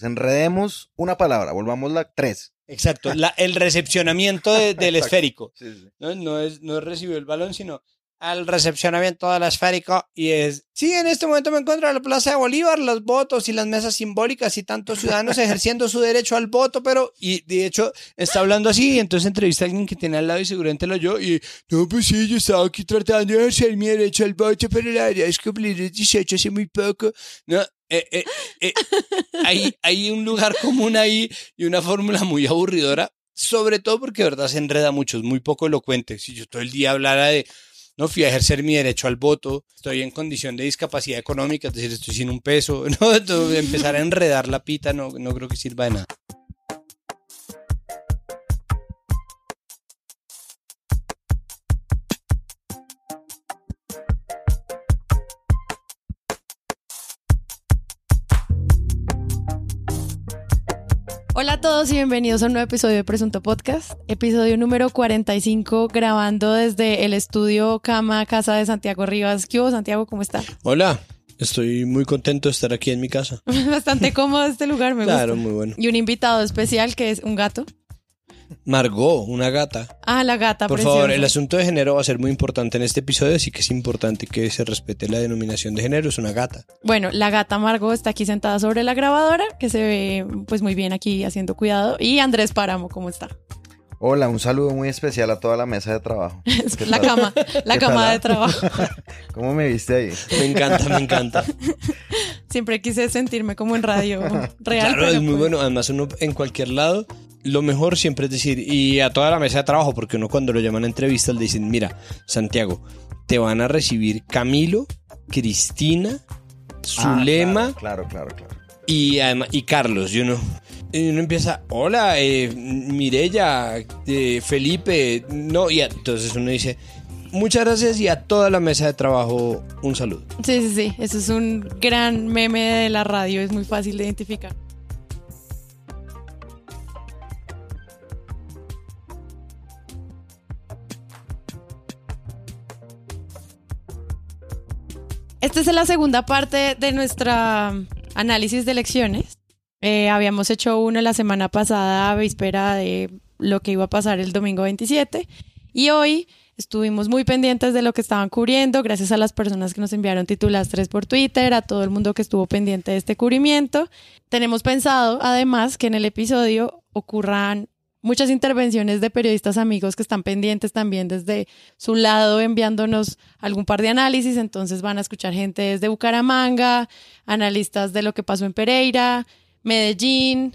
Enredemos una palabra, volvámosla tres. Exacto, la- el recepcionamiento de- del Exacto. esférico. Sí, sí. ¿no? No es, no el balón, sino al recepcionamiento del esférico. Y es, sí, en este momento me encuentro en la Plaza de Bolívar, los votos y las mesas simbólicas y tantos ciudadanos ejerciendo su derecho al voto, pero, y de hecho, está hablando así, y entonces entrevista a alguien que tiene al lado y seguramente lo oyó, y, no, pues sí, yo estaba aquí tratando de ejercer mi derecho al voto, pero la verdad es que cumplí los 18 hace muy poco. No, eh, eh, eh, hay, un lugar común ahí y una fórmula muy aburridora, sobre todo porque de verdad se enreda mucho, es muy poco elocuente. Si yo todo el día hablara de, no fui a ejercer mi derecho al voto, estoy en condición de discapacidad económica, es decir, estoy sin un peso, no, empezar a enredar la pita no, no creo que sirva de nada. Hola a todos y bienvenidos a un nuevo episodio de Presunto Podcast, episodio número 45, grabando desde el estudio Cama Casa de Santiago Rivas. ¿Qué hubo, Santiago? ¿Cómo está? Hola, estoy muy contento de estar aquí en mi casa. Bastante cómodo este lugar, me Claro, gusta. muy bueno. Y un invitado especial que es un gato. Margot, una gata. Ah, la gata Por preciosa. favor, el asunto de género va a ser muy importante en este episodio, así que es importante que se respete la denominación de género, es una gata. Bueno, la gata Margot está aquí sentada sobre la grabadora, que se ve pues muy bien aquí haciendo cuidado. Y Andrés Páramo, ¿cómo está? Hola, un saludo muy especial a toda la mesa de trabajo. ¿Qué La tal? cama, la ¿Qué cama tal, de trabajo. ¿Cómo me viste ahí? Me encanta, me encanta. Siempre quise sentirme como en radio real. Claro, pero es muy pues- bueno. Además, uno en cualquier lado, lo mejor siempre es decir, y a toda la mesa de trabajo, porque uno cuando lo llaman a entrevistas le dicen, mira, Santiago, te van a recibir Camilo, Cristina, Zulema Ah, claro, claro, claro. claro. y, además, y Carlos. Y uno, y uno empieza, hola, eh, Mirella, eh, Felipe, no, y a- entonces uno dice, muchas gracias y a toda la mesa de trabajo un saludo. Sí, sí, sí. Eso es un gran meme de la radio. Es muy fácil de identificar. Esta es la segunda parte de nuestra análisis de elecciones. Eh, habíamos hecho uno la semana pasada a víspera de lo que iba a pasar el domingo 27 y hoy estuvimos muy pendientes de lo que estaban cubriendo, gracias a las personas que nos enviaron titulastres por Twitter, a todo el mundo que estuvo pendiente de este cubrimiento. Tenemos pensado, además, que en el episodio ocurran muchas intervenciones de periodistas amigos que están pendientes también desde su lado enviándonos algún par de análisis, entonces van a escuchar gente desde Bucaramanga, analistas de lo que pasó en Pereira, Medellín,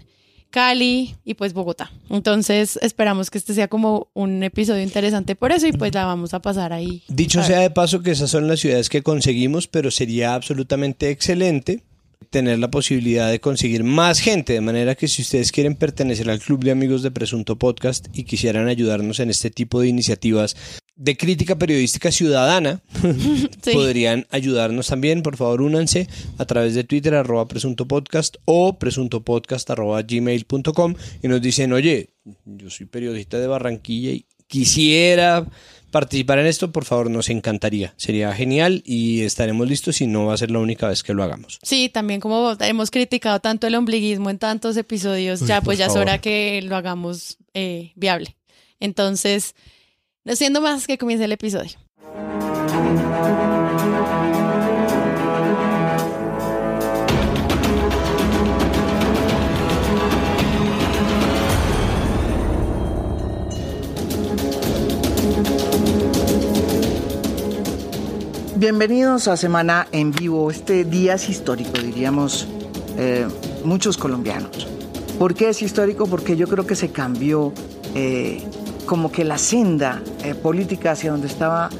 Cali y pues Bogotá. Entonces esperamos que este sea como un episodio interesante por eso y pues la vamos a pasar ahí. Dicho sea de paso que esas son las ciudades que conseguimos, pero sería absolutamente excelente tener la posibilidad de conseguir más gente, de manera que si ustedes quieren pertenecer al club de amigos de Presunto Podcast y quisieran ayudarnos en este tipo de iniciativas de crítica periodística ciudadana, Sí. podrían ayudarnos también. Por favor, únanse a través de Twitter, arroba presunto podcast o presuntopodcast arroba gmail.com y nos dicen, oye, yo soy periodista de Barranquilla y quisiera participar en esto, por favor, nos encantaría. Sería genial y estaremos listos y no va a ser la única vez que lo hagamos. Sí, también como hemos criticado tanto el ombliguismo en tantos episodios, Uy, ya pues ya es favor. hora que lo hagamos eh, viable. Entonces, no siendo más que comience el episodio. Bienvenidos a Semana en Vivo. Este día es histórico, diríamos eh, muchos colombianos. ¿Por qué es histórico? Porque yo creo que se cambió eh, como que la senda eh, política hacia donde estaba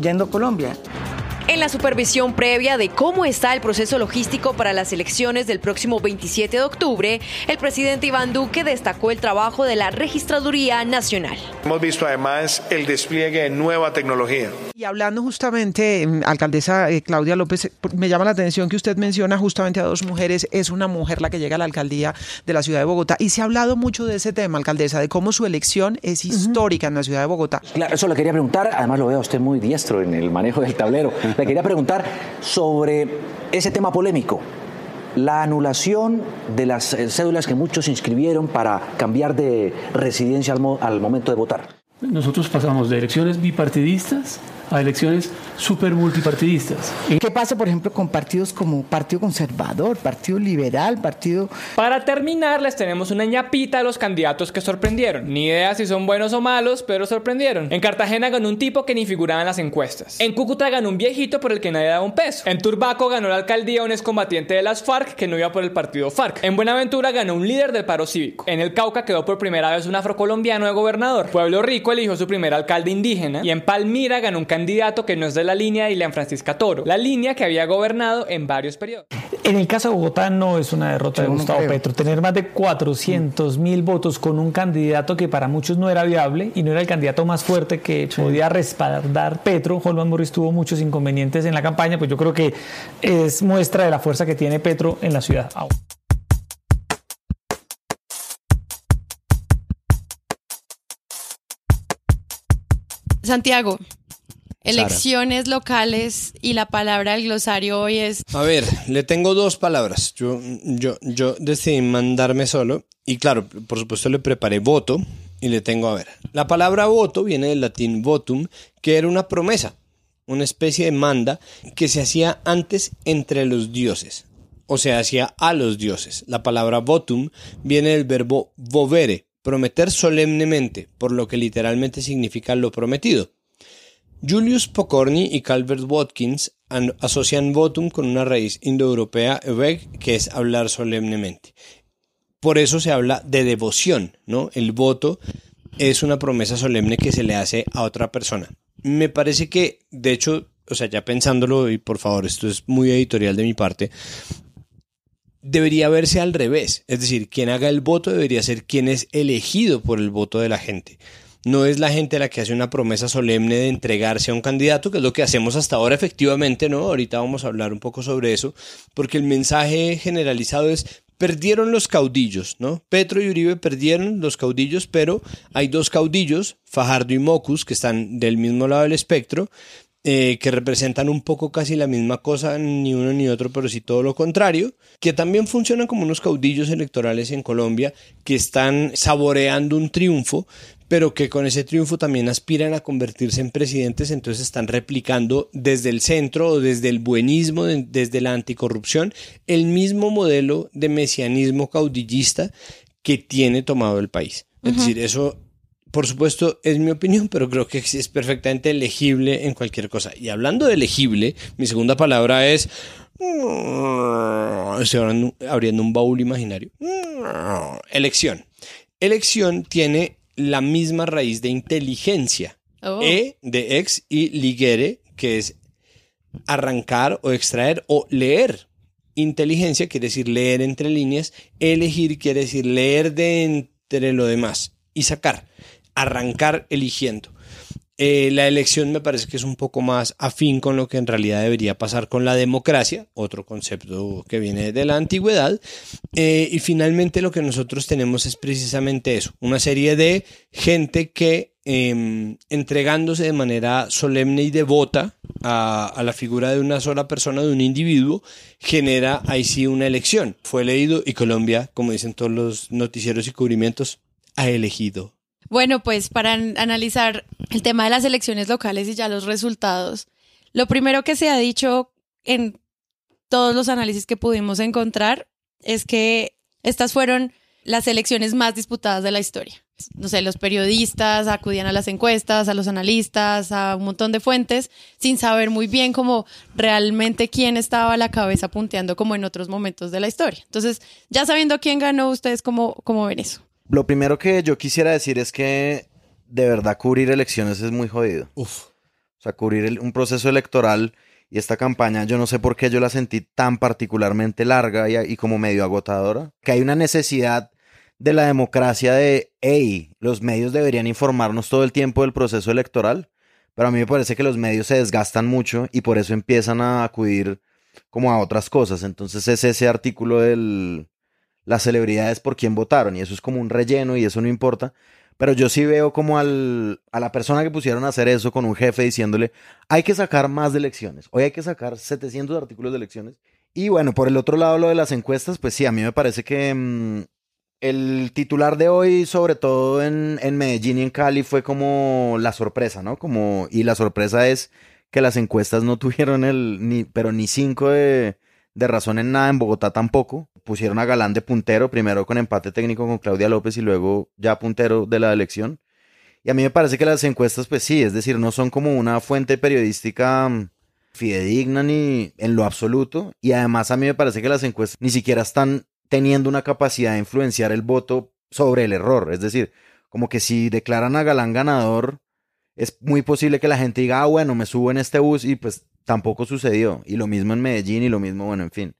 yendo Colombia. En la supervisión previa de cómo está el proceso logístico para las elecciones del próximo 27 de octubre, el presidente Iván Duque destacó el trabajo de la Registraduría Nacional. Hemos visto además el despliegue de nueva tecnología. Y hablando justamente, mm, alcaldesa eh, Claudia López, me llama la atención que usted menciona justamente a dos mujeres. Es una mujer la que llega a la alcaldía de la ciudad de Bogotá. Y se ha hablado mucho de ese tema, alcaldesa, de cómo su elección es histórica en la ciudad de Bogotá. Claro, eso le quería preguntar, además lo veo a usted muy diestro en el manejo del tablero. Le quería preguntar sobre ese tema polémico, la anulación de las eh, cédulas que muchos inscribieron para cambiar de residencia al, al momento de votar. Nosotros pasamos de elecciones bipartidistas a elecciones super multipartidistas. ¿Qué pasa, por ejemplo, con partidos como Partido Conservador, Partido Liberal, Partido... Para terminar, les tenemos una ñapita a los candidatos que sorprendieron. Ni idea si son buenos o malos, pero sorprendieron. En Cartagena ganó un tipo que ni figuraba en las encuestas. En Cúcuta ganó un viejito por el que nadie daba un peso. En Turbaco ganó la alcaldía un excombatiente de las FARC que no iba por el partido FARC. En Buenaventura ganó un líder del paro cívico. En el Cauca quedó por primera vez un afrocolombiano de gobernador. Pueblo Rico eligió su primer alcalde indígena. Y en Palmira ganó un candidato que no es de la línea de Ileán Francisca Toro. La línea que había gobernado en varios periodos. En el caso de Bogotá no es una derrota de Yo Gustavo creo. Petro. Tener más de 400 mil votos con un candidato que para muchos no era viable y no era el candidato más fuerte que podía respaldar Petro. Holman Morris tuvo muchos inconvenientes en la campaña, pues yo creo que es muestra de la fuerza que tiene Petro en la ciudad. Santiago, elecciones locales y la palabra del glosario hoy es A ver, le tengo dos palabras. Yo, yo, yo decidí mandarme solo y claro, por supuesto le preparé voto y le tengo a ver. La palabra voto viene del latín votum, que era una promesa, una especie de manda que se hacía antes entre los dioses, o se hacía a los dioses. La palabra votum viene del verbo vovere, prometer solemnemente, por lo que literalmente significa lo prometido. Julius Pokorny y Calvert Watkins an- asocian votum con una raíz indoeuropea que es hablar solemnemente. Por eso se habla de devoción, ¿no? El voto es una promesa solemne que se le hace a otra persona. Me parece que, de hecho, o sea, ya pensándolo, y por favor, esto es muy editorial de mi parte, debería verse al revés. Es decir, quien haga el voto debería ser quien es elegido por el voto de la gente. No es la gente la que hace una promesa solemne de entregarse a un candidato, que es lo que hacemos hasta ahora efectivamente, ¿no? Ahorita vamos a hablar un poco sobre eso, porque el mensaje generalizado es perdieron los caudillos, ¿no? Petro y Uribe perdieron los caudillos, pero hay dos caudillos, Fajardo y Mocus, que están del mismo lado del espectro, eh, que representan un poco casi la misma cosa, ni uno ni otro, pero sí todo lo contrario, que también funcionan como unos caudillos electorales en Colombia que están saboreando un triunfo, pero que con ese triunfo también aspiran a convertirse en presidentes, entonces están replicando desde el centro o desde el buenismo, de- desde la anticorrupción, el mismo modelo de mesianismo caudillista que tiene tomado el país. Es decir, eso por supuesto, es mi opinión, pero creo que es perfectamente legible en cualquier cosa. Y hablando de legible, mi segunda palabra es... Estoy abriendo un baúl imaginario. Elección. Elección tiene la misma raíz de inteligencia. Oh. E de ex y ligere, que es arrancar o extraer o leer. Inteligencia quiere decir leer entre líneas, elegir quiere decir leer de entre lo demás y sacar, arrancar eligiendo. Eh, la elección me parece que es un poco más afín con lo que en realidad debería pasar con la democracia, otro concepto que viene de la antigüedad. Eh, y finalmente lo que nosotros tenemos es precisamente eso, una serie de gente que eh, entregándose de manera solemne y devota a, a la figura de una sola persona, de un individuo, genera ahí sí una elección. Fue elegido y Colombia, como dicen todos los noticieros y cubrimientos, ha elegido Bueno, pues para an- analizar el tema de las elecciones locales y ya los resultados, lo primero que se ha dicho en todos los análisis que pudimos encontrar es que estas fueron las elecciones más disputadas de la historia. No sé, los periodistas acudían a las encuestas, a los analistas, a un montón de fuentes, sin saber muy bien cómo realmente quién estaba a la cabeza punteando como en otros momentos de la historia. Entonces, ya sabiendo quién ganó, ¿ustedes cómo, cómo ven eso? Lo primero que yo quisiera decir es que de verdad cubrir elecciones es muy jodido. Uf. O sea, cubrir el- un proceso electoral y esta campaña, yo no sé por qué yo la sentí tan particularmente larga y, y como medio agotadora, que hay una necesidad de la democracia de, hey, los medios deberían informarnos todo el tiempo del proceso electoral, pero a mí me parece que los medios se desgastan mucho y por eso empiezan a acudir como a otras cosas. Entonces es ese artículo del las celebridades por quién votaron y eso es como un relleno y eso no importa. Pero yo sí veo como al, a la persona que pusieron a hacer eso con un jefe diciéndole, hay que sacar más de elecciones. Hoy hay que sacar 700 artículos de elecciones Y bueno, por el otro lado, lo de las encuestas, pues sí, a mí me parece que mm, el titular de hoy, sobre todo en, en Medellín y en Cali, fue como la sorpresa, ¿no? Como, y la sorpresa es que las encuestas no tuvieron el, ni, pero ni cinco de, de razón en nada, en Bogotá tampoco. Pusieron a Galán de puntero, primero con empate técnico con Claudia López y luego ya puntero de la elección. Y a mí me parece que las encuestas, pues sí, es decir, no son como una fuente periodística mm, fidedigna ni en lo absoluto. Y además a mí me parece que las encuestas ni siquiera están teniendo una capacidad de influenciar el voto sobre el error. Es decir, como que si declaran a Galán ganador, es muy posible que la gente diga, ah, bueno, me subo en este bus y pues tampoco sucedió. Y lo mismo en Medellín y lo mismo, bueno, en fin.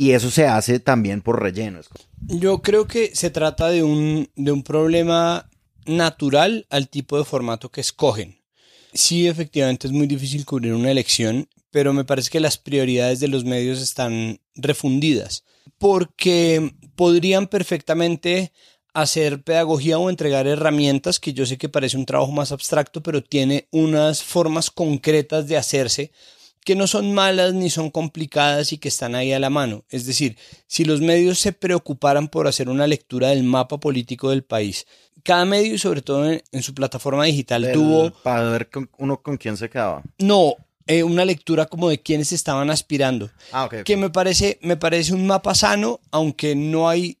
Y eso se hace también por relleno. Yo creo que se trata de un, de un problema natural al tipo de formato que escogen. Sí, efectivamente es muy difícil cubrir una elección, pero me parece que las prioridades de los medios están refundidas, porque podrían perfectamente hacer pedagogía o entregar herramientas, que yo sé que parece un trabajo más abstracto, pero tiene unas formas concretas de hacerse que no son malas ni son complicadas y que están ahí a la mano. Es decir, si los medios se preocuparan por hacer una lectura del mapa político del país, cada medio y sobre todo en, en su plataforma digital Del- tuvo... Para ver con- uno con quién se quedaba. No, eh, una lectura como de quiénes estaban aspirando. Ah, ok. ok. Que me parece, me parece un mapa sano, aunque no hay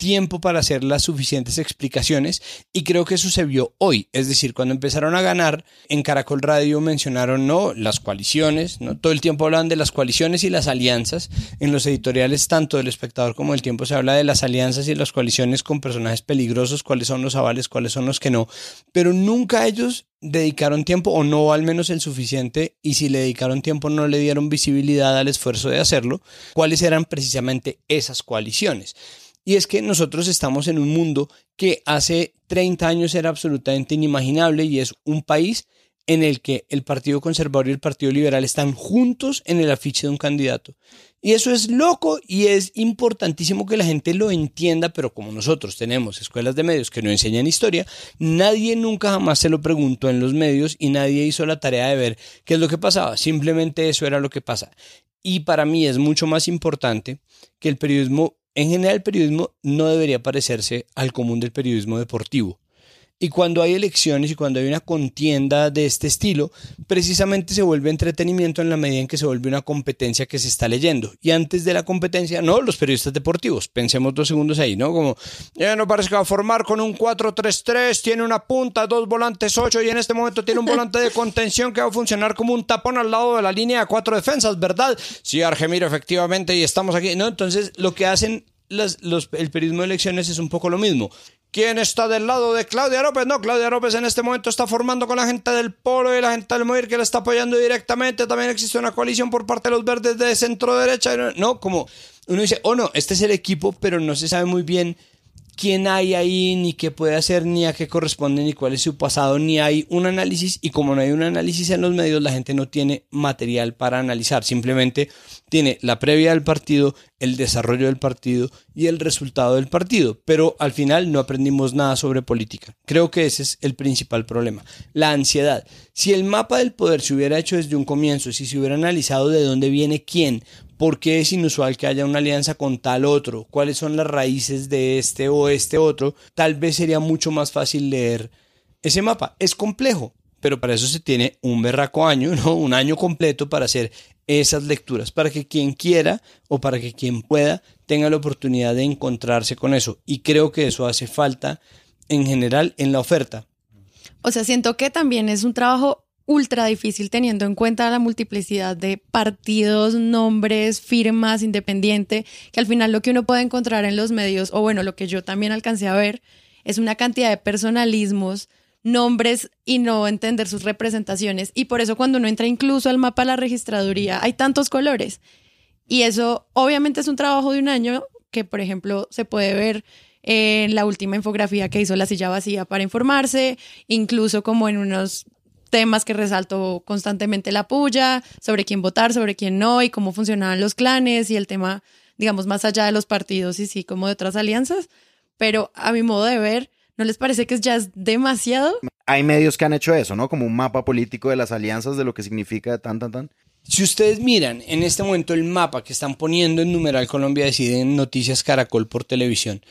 tiempo para hacer las suficientes explicaciones y creo que eso se vio hoy, es decir, cuando empezaron a ganar en Caracol Radio mencionaron no las coaliciones, no todo el tiempo hablan de las coaliciones y las alianzas, en los editoriales tanto del espectador como del tiempo se habla de las alianzas y las coaliciones con personajes peligrosos, cuáles son los avales, cuáles son los que no, pero nunca ellos dedicaron tiempo o no al menos el suficiente y si le dedicaron tiempo no le dieron visibilidad al esfuerzo de hacerlo, cuáles eran precisamente esas coaliciones. Y es que nosotros estamos en un mundo que hace 30 años era absolutamente inimaginable y es un país en el que el Partido Conservador y el Partido Liberal están juntos en el afiche de un candidato. Y eso es loco y es importantísimo que la gente lo entienda, pero como nosotros tenemos escuelas de medios que no enseñan historia, nadie nunca jamás se lo preguntó en los medios y nadie hizo la tarea de ver qué es lo que pasaba. Simplemente eso era lo que pasa. Y para mí es mucho más importante que el periodismo, en general el periodismo no debería parecerse al común del periodismo deportivo. Y cuando hay elecciones y cuando hay una contienda de este estilo, precisamente se vuelve entretenimiento en la medida en que se vuelve una competencia que se está leyendo. Y antes de la competencia, no, los periodistas deportivos, pensemos dos segundos ahí, ¿no? Como, ya no parece que va a formar con un 4-3-3, tiene una punta, dos volantes 8 y en este momento tiene un volante de contención que va a funcionar como un tapón al lado de la línea de cuatro defensas, ¿verdad? Sí, Argemiro, efectivamente, y estamos aquí, ¿no? Entonces, lo que hacen los- el periodismo de elecciones es un poco lo mismo. ¿Quién está del lado de Claudia López? No, Claudia López en este momento está formando con la gente del Polo y la gente del Moir que le está apoyando directamente. También existe una coalición por parte de los verdes de centro derecha. No, como uno dice, oh no, este es el equipo, pero no se sabe muy bien quién hay ahí, ni qué puede hacer, ni a qué corresponde, ni cuál es su pasado, ni hay un análisis. Y como no hay un análisis en los medios, la gente no tiene material para analizar. Simplemente tiene la previa del partido, el desarrollo del partido y el resultado del partido. Pero al final no aprendimos nada sobre política. Creo que ese es el principal problema. La ansiedad. Si el mapa del poder se hubiera hecho desde un comienzo, si se hubiera analizado de dónde viene quién, ¿Por qué es inusual que haya una alianza con tal otro? ¿Cuáles son las raíces de este o este otro? Tal vez sería mucho más fácil leer ese mapa. Es complejo, pero para eso se tiene un berraco año, ¿no? Un año completo para hacer esas lecturas, para que quien quiera o para que quien pueda tenga la oportunidad de encontrarse con eso. Y creo que eso hace falta en general en la oferta. O sea, siento que también es un trabajo ultra difícil teniendo en cuenta la multiplicidad de partidos, nombres, firmas, independiente, que al final lo que uno puede encontrar en los medios, o bueno, lo que yo también alcancé a ver, es una cantidad de personalismos, nombres y no entender sus representaciones. Y por eso cuando uno entra incluso al mapa de la registraduría, hay tantos colores. Y eso obviamente es un trabajo de un año que, por ejemplo, se puede ver en la última infografía que hizo la silla vacía para informarse, incluso como en unos temas que resaltó constantemente la puya, sobre quién votar, sobre quién no, y cómo funcionaban los clanes y el tema, digamos, más allá de los partidos y sí, como de otras alianzas. Pero a mi modo de ver, ¿no les parece que ya es demasiado? Hay medios que han hecho eso, ¿no? Como un mapa político de las alianzas, de lo que significa tan, tan, tan. Si ustedes miran en este momento el mapa que están poniendo en Numeral Colombia Decide en Noticias Caracol por televisión,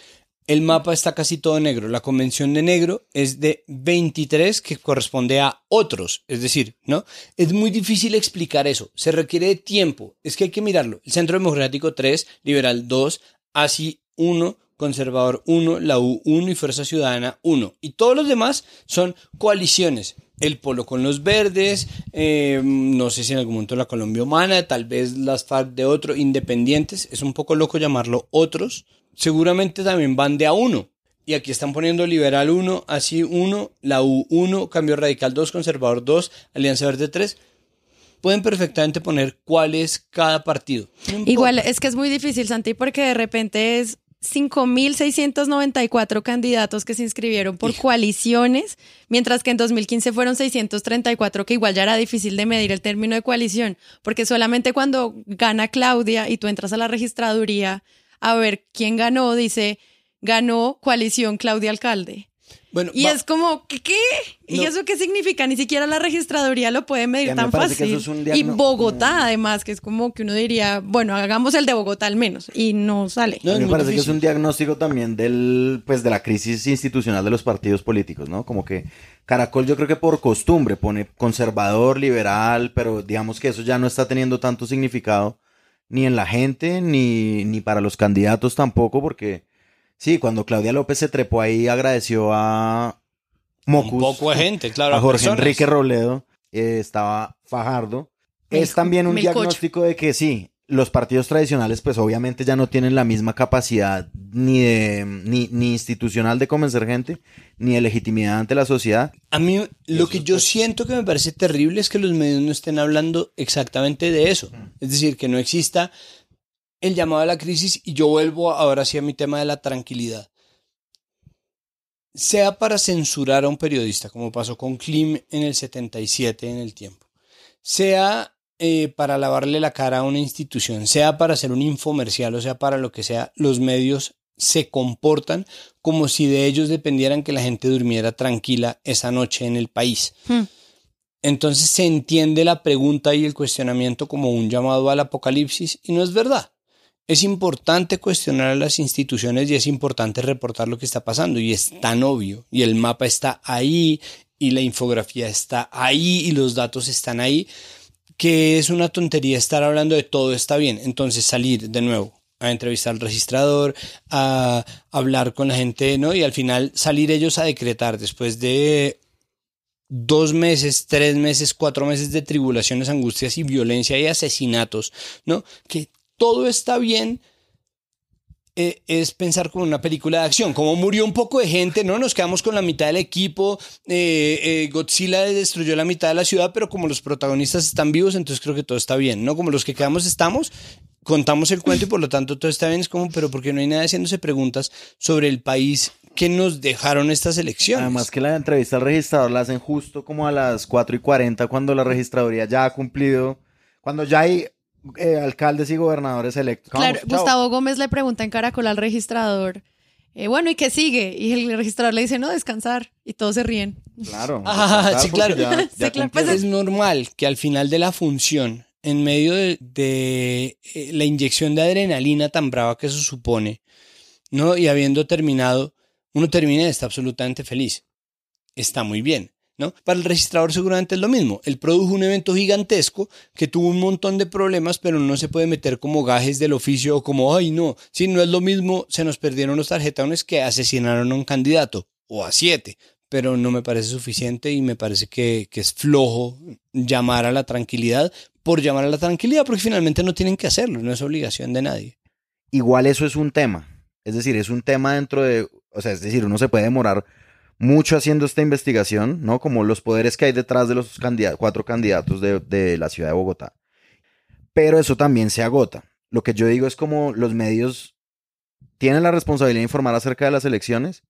el mapa está casi todo negro. La convención de negro es de 23 que corresponde a otros. Es decir, ¿no? Es muy difícil explicar eso. Se requiere de tiempo. Es que hay que mirarlo. El Centro Democrático 3, Liberal 2, ASI 1, Conservador 1, la U 1 y Fuerza Ciudadana 1. Y todos los demás son coaliciones. El Polo con los Verdes, eh, no sé si en algún momento la Colombia Humana, tal vez las FARC de otro, independientes. Es un poco loco llamarlo otros seguramente también van de a uno. Y aquí están poniendo Liberal 1, así 1, la U 1, Cambio Radical 2, Conservador 2, Alianza Verde 3. Pueden perfectamente poner cuál es cada partido. Igual es que es muy difícil, Santi, porque de repente es 5.694 candidatos que se inscribieron por coaliciones, mientras que en 2015 fueron 634, que igual ya era difícil de medir el término de coalición, porque solamente cuando gana Claudia y tú entras a la registraduría a ver quién ganó, dice, ganó coalición Claudia Alcalde. Bueno, y es como, ¿qué? qué? ¿Y eso qué significa? Ni siquiera la registraduría lo puede medir tan fácil. y Bogotá, además, que es como que uno diría, bueno, hagamos el de Bogotá al menos, y no sale. me parece que es un diagnóstico también del, pues, de la crisis institucional de los partidos políticos, ¿no? Como que Caracol yo creo que por costumbre pone conservador, liberal, pero digamos que eso ya no está teniendo tanto significado ni en la gente, ni, ni para los candidatos tampoco, porque sí, cuando Claudia López se trepó ahí, agradeció a Mocus. Un poco de gente, claro. A Jorge Enrique Robledo, eh, estaba Fajardo. es también un diagnóstico de que sí, los partidos tradicionales pues obviamente ya no tienen la misma capacidad ni, de, ni, ni, institucional de convencer gente, ni de legitimidad ante la sociedad. A mí lo que yo siento que me parece terrible es que los medios no estén hablando exactamente de eso. Es decir, que no exista el llamado a la crisis y yo vuelvo ahora sí a mi tema de la tranquilidad. Sea para censurar a un periodista, como pasó con Klim en el 77 en el tiempo, sea eh, para lavarle la cara a una institución, sea para hacer un infomercial o sea para lo que sea, los medios se comportan como si de ellos dependieran que la gente durmiera tranquila esa noche en el país. Hmm. Entonces se entiende la pregunta y el cuestionamiento como un llamado al apocalipsis y no es verdad. Es importante cuestionar a las instituciones y es importante reportar lo que está pasando y es tan obvio y el mapa está ahí y la infografía está ahí y los datos están ahí que es una tontería estar hablando de todo está bien. Entonces salir de nuevo a entrevistar al registrador, a hablar con la gente, ¿no? Y al final salir ellos a decretar después de dos meses, tres meses, cuatro meses de tribulaciones, angustias y violencia y asesinatos, ¿no? Que todo está bien eh, es pensar como una película de acción. Como murió un poco de gente, ¿no? Nos quedamos con la mitad del equipo. Eh, eh, Godzilla destruyó la mitad de la ciudad, pero como los protagonistas están vivos, entonces creo que todo está bien, ¿no? Como los que quedamos estamos, contamos el cuento y por lo tanto todo está bien. Es como, pero porque no hay nadie haciéndose preguntas sobre el país que nos dejaron estas elecciones. Además que la entrevista al registrador la hacen justo como a las 4 y 40 cuando la registraduría ya ha cumplido, cuando ya hay eh, alcaldes y gobernadores electos. claro, Gustavo Gómez le pregunta en Caracol al registrador, eh, bueno, ¿y qué sigue? Y el registrador le dice, no, descansar. Y todos se ríen. Claro. sí, claro. Pues es normal que al final de la función, en medio de, eh, la inyección de adrenalina tan brava que eso supone, ¿no? Y habiendo terminado, uno termina y está absolutamente feliz. Está muy bien. Para el registrador seguramente es lo mismo. Él produjo un evento gigantesco que tuvo un montón de problemas, pero no se puede meter como gajes del oficio o como, ay, no, si no es lo mismo, se nos perdieron los tarjetones que asesinaron a un candidato o a siete, pero no me parece suficiente y me parece que, que es flojo llamar a la tranquilidad por llamar a la tranquilidad, porque finalmente no tienen que hacerlo, no es obligación de nadie. Igual eso es un tema, es decir, es un tema dentro de, o sea, es decir, uno se puede demorar mucho haciendo esta investigación, ¿no? Como los poderes que hay detrás de los cuatro candidatos de, la ciudad de Bogotá. Pero eso también se agota. Lo que yo digo es como los medios tienen la responsabilidad de informar acerca de las elecciones,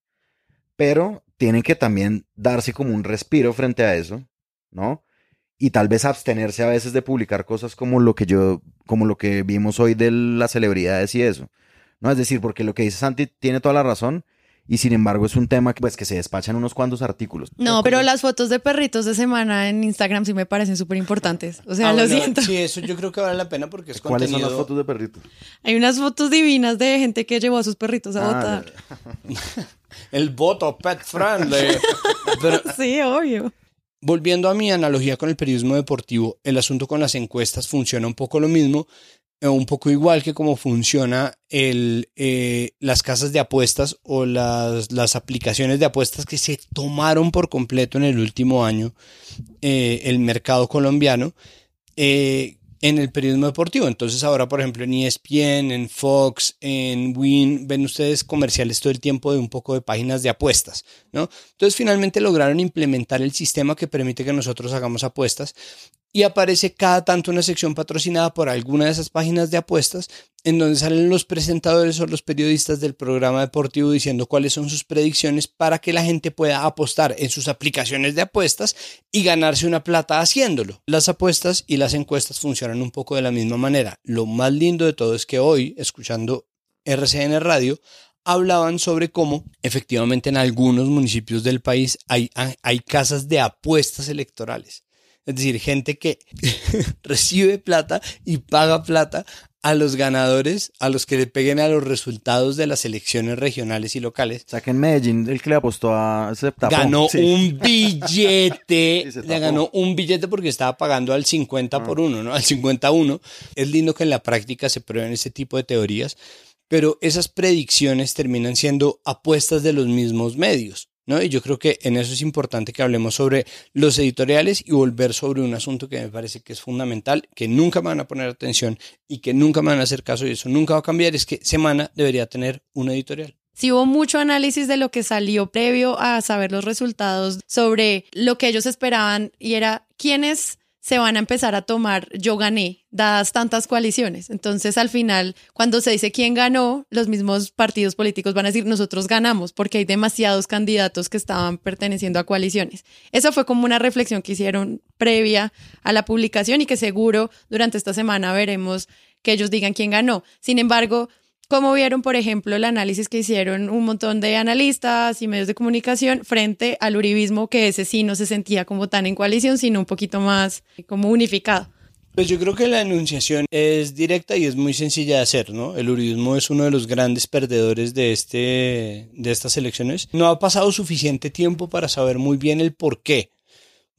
pero tienen que también darse como un respiro frente a eso, ¿no? Y tal vez abstenerse a veces de publicar cosas como lo que yo, como lo que vimos hoy de las celebridades y eso. ¿No? Es decir, porque lo que dice Santi tiene toda la razón y sin embargo es un tema que, pues, que se despachan unos cuantos artículos. No, pero las fotos de perritos de semana en Instagram sí me parecen súper importantes. O sea, Ah, lo bueno, siento. Sí, eso yo creo que vale la pena porque es ¿Cuáles son las fotos de perritos? Hay unas fotos divinas de gente que llevó a sus perritos a Ah, votar. El voto pet friendly. Pero Sí, obvio. volviendo a mi analogía con el periodismo deportivo, el asunto con las encuestas funciona un poco lo mismo, un poco igual que como funciona el, eh, las casas de apuestas o las, las aplicaciones de apuestas que se tomaron por completo en el último año eh, el mercado colombiano. eh, en el periodismo deportivo. Entonces ahora, por ejemplo, en ESPN, en Fox, en Win, ven ustedes comerciales todo el tiempo de un poco de páginas de apuestas, ¿no? Entonces finalmente lograron implementar el sistema que permite que nosotros hagamos apuestas y aparece cada tanto una sección patrocinada por alguna de esas páginas de apuestas en donde salen los presentadores o los periodistas del programa deportivo diciendo cuáles son sus predicciones para que la gente pueda apostar en sus aplicaciones de apuestas y ganarse una plata haciéndolo. Las apuestas y las encuestas funcionan un poco de la misma manera. Lo más lindo de todo es que hoy, escuchando RCN Radio, hablaban sobre cómo efectivamente en algunos municipios del país hay, hay casas de apuestas electorales. Es decir, gente que recibe plata y paga plata a los ganadores, a los que le peguen a los resultados de las elecciones regionales y locales. O sea que en Medellín el que le apostó a se tapó. Ganó Sí. un billete, Sí, se le ganó un billete porque estaba pagando al 50 por uno, ¿no? Al 51. Es lindo que en la práctica se prueben este tipo de teorías, pero esas predicciones terminan siendo apuestas de los mismos medios. ¿No? Y yo creo que en eso es importante que hablemos sobre los editoriales y volver sobre un asunto que me parece que es fundamental, que nunca me van a poner atención y que nunca me van a hacer caso y eso nunca va a cambiar, es que Semana debería tener un editorial. Sí hubo mucho análisis de lo que salió previo a saber los resultados sobre lo que ellos esperaban y era quiénes se van a empezar a tomar yo gané, dadas tantas coaliciones. Entonces, al final, cuando se dice quién ganó, los mismos partidos políticos van a decir nosotros ganamos porque hay demasiados candidatos que estaban perteneciendo a coaliciones. Eso fue como una reflexión que hicieron previa a la publicación y que seguro durante esta semana veremos que ellos digan quién ganó. Sin embargo, como vieron, por ejemplo, el análisis que hicieron un montón de analistas y medios de comunicación frente al uribismo, que ese sí no se sentía como tan en coalición, sino un poquito más como unificado. Pues yo creo que la enunciación es directa y es muy sencilla de hacer, ¿no? El uribismo es uno de los grandes perdedores de, este, de estas elecciones. No ha pasado suficiente tiempo para saber muy bien el por qué.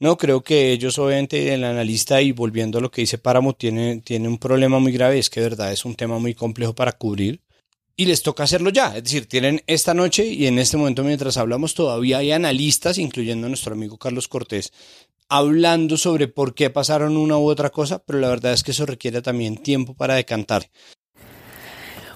No, creo que ellos obviamente el analista y volviendo a lo que dice Páramo tiene, tiene un problema muy grave, es que de verdad es un tema muy complejo para cubrir y les toca hacerlo ya, es decir, tienen esta noche y en este momento mientras hablamos todavía hay analistas, incluyendo a nuestro amigo Carlos Cortés, hablando sobre por qué pasaron una u otra cosa, pero la verdad es que eso requiere también tiempo para decantar.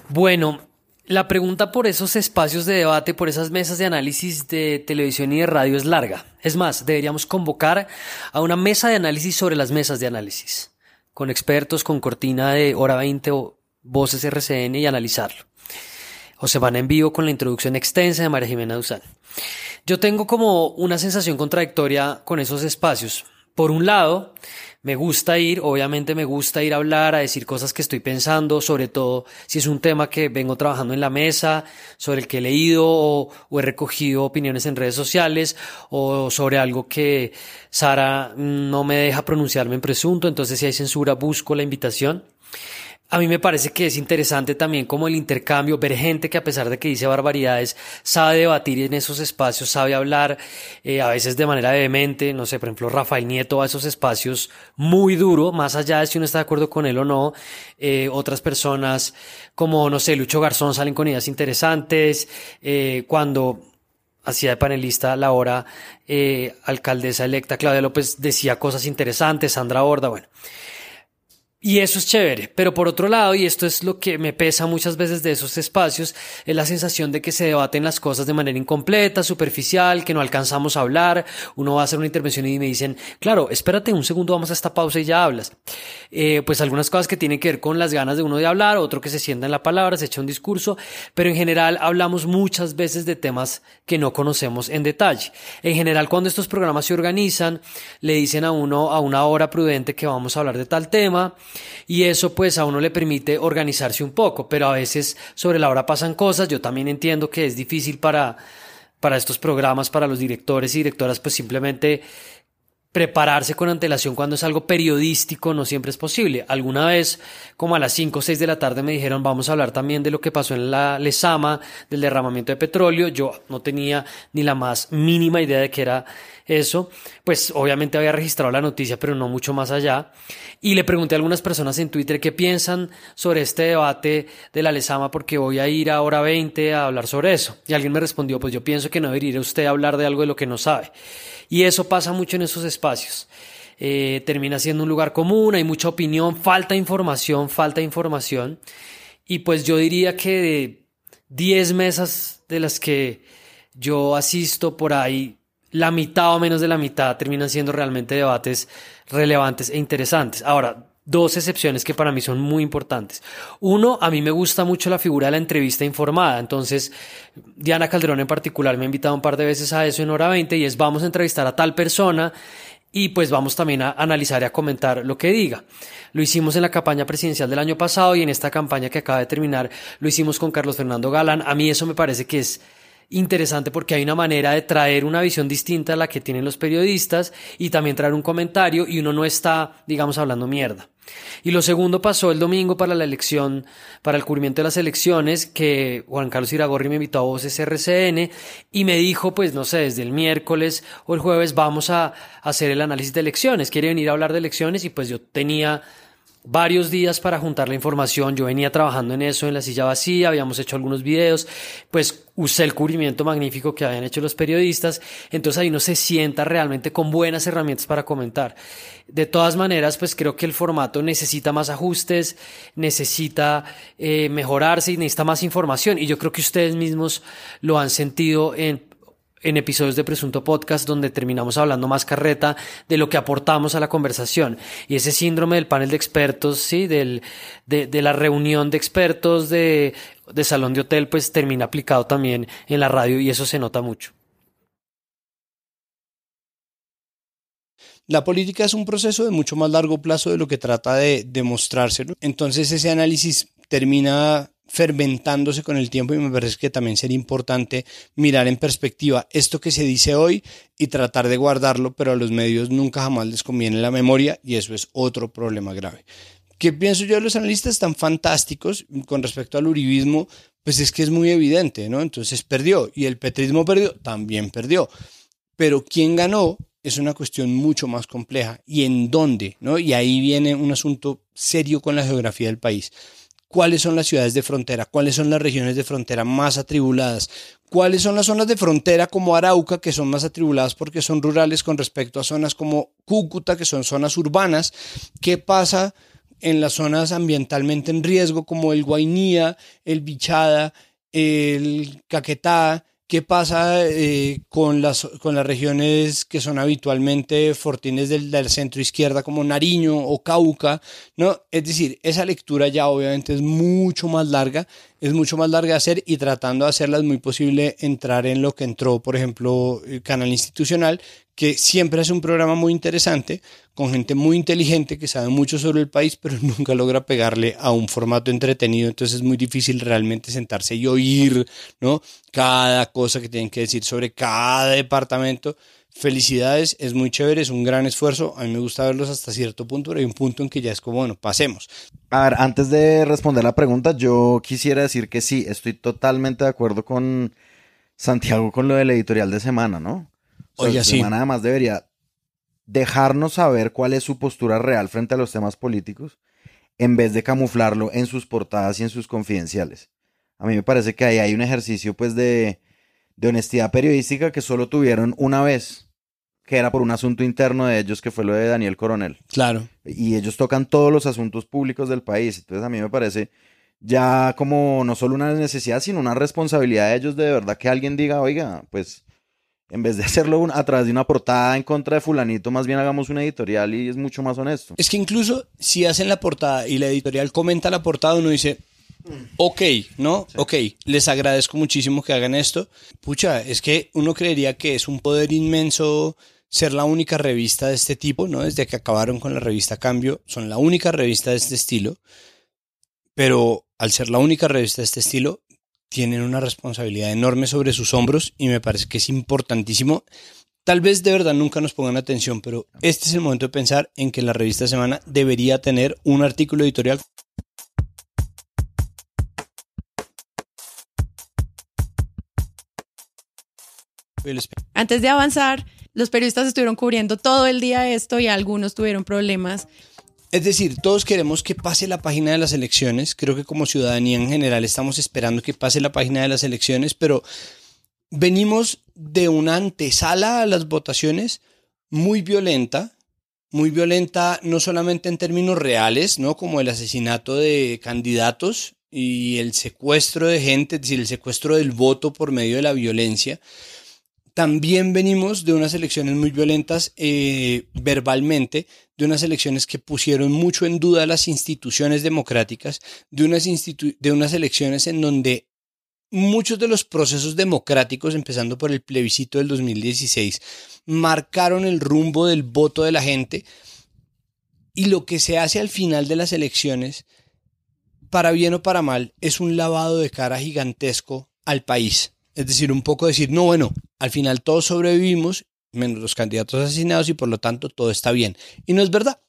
Bueno, la pregunta por esos espacios de debate, por esas mesas de análisis de televisión y de radio es larga. Es más, deberíamos convocar a una mesa de análisis sobre las mesas de análisis, con expertos, con cortina de hora 20 o voces RCN y analizarlo. O se van en vivo con la introducción extensa de María Jimena Duzán. Yo tengo como una sensación contradictoria con esos espacios. Por un lado, me gusta ir, obviamente me gusta ir a hablar, a decir cosas que estoy pensando, sobre todo si es un tema que vengo trabajando en la mesa, sobre el que he leído o, o he recogido opiniones en redes sociales, o sobre algo que Sara no me deja pronunciarme en presunto, entonces si hay censura busco la invitación. A mí me parece que es interesante también como el intercambio, ver gente que a pesar de que dice barbaridades, sabe debatir en esos espacios, sabe hablar, eh, a veces de manera vehemente, no sé, por ejemplo, Rafael Nieto a esos espacios muy duro, más allá de si uno está de acuerdo con él o no, eh, otras personas como, no sé, Lucho Garzón salen con ideas interesantes, eh, cuando hacía de panelista la hora eh, alcaldesa electa Claudia López decía cosas interesantes, Sandra Borda, bueno. Y eso es chévere, pero por otro lado, y esto es lo que me pesa muchas veces de esos espacios, es la sensación de que se debaten las cosas de manera incompleta, superficial, que no alcanzamos a hablar, uno va a hacer una intervención y me dicen, claro, espérate un segundo, vamos a esta pausa y ya hablas. Eh, pues algunas cosas que tienen que ver con las ganas de uno de hablar, otro que se sienta en la palabra, se echa un discurso, pero en general hablamos muchas veces de temas que no conocemos en detalle. En general, cuando estos programas se organizan, le dicen a uno a una hora prudente que vamos a hablar de tal tema, y eso pues a uno le permite organizarse un poco, pero a veces sobre la hora pasan cosas, yo también entiendo que es difícil para, para estos programas, para los directores y directoras pues simplemente prepararse con antelación cuando es algo periodístico no siempre es posible. Alguna vez, como a las 5 o 6 de la tarde, me dijeron vamos a hablar también de lo que pasó en la Lesama, del derramamiento de petróleo. Yo no tenía ni la más mínima idea de que era eso. Pues obviamente había registrado la noticia, pero no mucho más allá. Y le pregunté a algunas personas en Twitter qué piensan sobre este debate de la Lesama, porque voy a ir a hora 20 a hablar sobre eso. Y alguien me respondió, pues yo pienso que no debería usted hablar de algo de lo que no sabe. Y eso pasa mucho en esos espacios. Eh, termina siendo un lugar común, hay mucha opinión, falta información, falta información. Y pues yo diría que de 10 mesas de las que yo asisto por ahí, la mitad o menos de la mitad terminan siendo realmente debates relevantes e interesantes. Ahora, dos excepciones que para mí son muy importantes. Uno, a mí me gusta mucho la figura de la entrevista informada. Entonces, Diana Calderón en particular me ha invitado un par de veces a eso en hora 20 y es vamos a entrevistar a tal persona y pues vamos también a analizar y a comentar lo que diga. Lo hicimos en la campaña presidencial del año pasado y en esta campaña que acaba de terminar lo hicimos con Carlos Fernando Galán. A mí eso me parece que es interesante porque hay una manera de traer una visión distinta a la que tienen los periodistas y también traer un comentario y uno no está, digamos, hablando mierda. Y lo segundo pasó el domingo para la elección, para el cubrimiento de las elecciones, que Juan Carlos Iragorri me invitó a Voces RCN y me dijo, pues no sé, desde el miércoles o el jueves vamos a hacer el análisis de elecciones. Quiere venir a hablar de elecciones y pues yo tenía varios días para juntar la información. Yo venía trabajando en eso en la silla vacía, habíamos hecho algunos videos, pues usé el cubrimiento magnífico que habían hecho los periodistas, entonces ahí uno se sienta realmente con buenas herramientas para comentar. De todas maneras, pues creo que el formato necesita más ajustes, necesita eh, mejorarse y necesita más información y yo creo que ustedes mismos lo han sentido en episodios de Presunto Podcast donde terminamos hablando más carreta de lo que aportamos a la conversación. Y ese síndrome del panel de expertos, sí, del, de, de la reunión de expertos de, de salón de hotel, pues termina aplicado también en la radio y eso se nota mucho. La política es un proceso de mucho más largo plazo de lo que trata de demostrarse. Entonces ese análisis termina fermentándose con el tiempo y me parece que también sería importante mirar en perspectiva esto que se dice hoy y tratar de guardarlo, pero a los medios nunca jamás les conviene la memoria y eso es otro problema grave. ¿Qué pienso yo de los analistas tan fantásticos con respecto al uribismo? Pues es que es muy evidente, ¿no? Entonces perdió y el petrismo perdió, también perdió. Pero ¿quién ganó? Es una cuestión mucho más compleja. ¿Y en dónde? ¿no? Y ahí viene un asunto serio con la geografía del país cuáles son las ciudades de frontera, cuáles son las regiones de frontera más atribuladas, cuáles son las zonas de frontera como Arauca, que son más atribuladas porque son rurales con respecto a zonas como Cúcuta, que son zonas urbanas, qué pasa en las zonas ambientalmente en riesgo como el Guainía, el Bichada, el Caquetá, ¿Qué pasa eh, con, las, con las regiones que son habitualmente fortines del, del, centro izquierda como Nariño o Cauca? ¿no? Es decir, esa lectura ya obviamente es mucho más larga, es mucho más larga de hacer y tratando de hacerla es muy posible entrar en lo que entró, por ejemplo, canal institucional, que siempre es un programa muy interesante, con gente muy inteligente que sabe mucho sobre el país, pero nunca logra pegarle a un formato entretenido, entonces es muy difícil realmente sentarse y oír, ¿no? Cada cosa que tienen que decir sobre cada departamento. Felicidades, es muy chévere, es un gran esfuerzo. A mí me gusta verlos hasta cierto punto, pero hay un punto en que ya es como, bueno, pasemos. A ver, antes de responder la pregunta, yo quisiera decir que sí, estoy totalmente de acuerdo con Santiago con lo del editorial de semana, ¿no? O sea, semana además debería dejarnos saber cuál es su postura real frente a los temas políticos en vez de camuflarlo en sus portadas y en sus confidenciales. A mí me parece que ahí hay un ejercicio pues de, de honestidad periodística que solo tuvieron una vez, que era por un asunto interno de ellos que fue lo de Daniel Coronel. Claro. Y ellos tocan todos los asuntos públicos del país. Entonces a mí me parece ya como no solo una necesidad, sino una responsabilidad de ellos de verdad que alguien diga, oiga, pues en vez de hacerlo a través de una portada en contra de fulanito, más bien hagamos una editorial y es mucho más honesto. Es que incluso si hacen la portada y la editorial comenta la portada, uno dice, ok, ¿no? Ok, les agradezco muchísimo que hagan esto. Pucha, es que uno creería que es un poder inmenso ser la única revista de este tipo, ¿no? Desde que acabaron con la revista Cambio, son la única revista de este estilo, pero al ser la única revista de este estilo, tienen una responsabilidad enorme sobre sus hombros y me parece que es importantísimo. Tal vez de verdad nunca nos pongan atención, pero este es el momento de pensar en que la revista Semana debería tener un artículo editorial Antes de avanzar, los periodistas estuvieron cubriendo todo el día esto y algunos tuvieron problemas. Es decir, todos queremos que pase la página de las elecciones. Creo que como ciudadanía en general estamos esperando que pase la página de las elecciones, pero venimos de una antesala a las votaciones muy violenta, muy violenta no solamente en términos reales, ¿no? Como el asesinato de candidatos y el secuestro de gente, es decir, el secuestro del voto por medio de la violencia, también venimos de unas elecciones muy violentas eh, verbalmente, de unas elecciones que pusieron mucho en duda las instituciones democráticas, de unas, de unas elecciones en donde muchos de los procesos democráticos, empezando por el plebiscito del 2016, marcaron el rumbo del voto de la gente y lo que se hace al final de las elecciones, para bien o para mal, es un lavado de cara gigantesco al país. Es decir, un poco decir, no, bueno, al final todos sobrevivimos, menos los candidatos asesinados y por lo tanto todo está bien. Y no es verdad.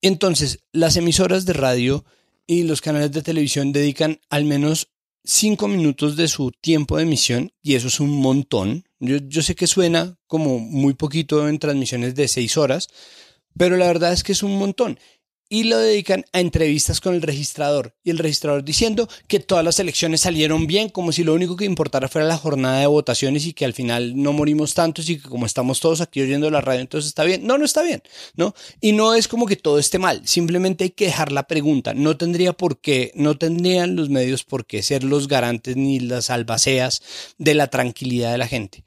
Entonces, las emisoras de radio y los canales de televisión dedican al menos cinco minutos de su tiempo de emisión y eso es un montón. Yo, yo sé que suena como muy poquito en transmisiones de seis horas, pero la verdad es que es un montón y lo dedican a entrevistas con el registrador y el registrador diciendo que todas las elecciones salieron bien, como si lo único que importara fuera la jornada de votaciones y que al final no morimos tantos y que como estamos todos aquí oyendo la radio, entonces está bien. No, no está bien, ¿no? Y no es como que todo esté mal, simplemente hay que dejar la pregunta. No tendría por qué, no tendrían los medios por qué ser los garantes ni las albaceas de la tranquilidad de la gente.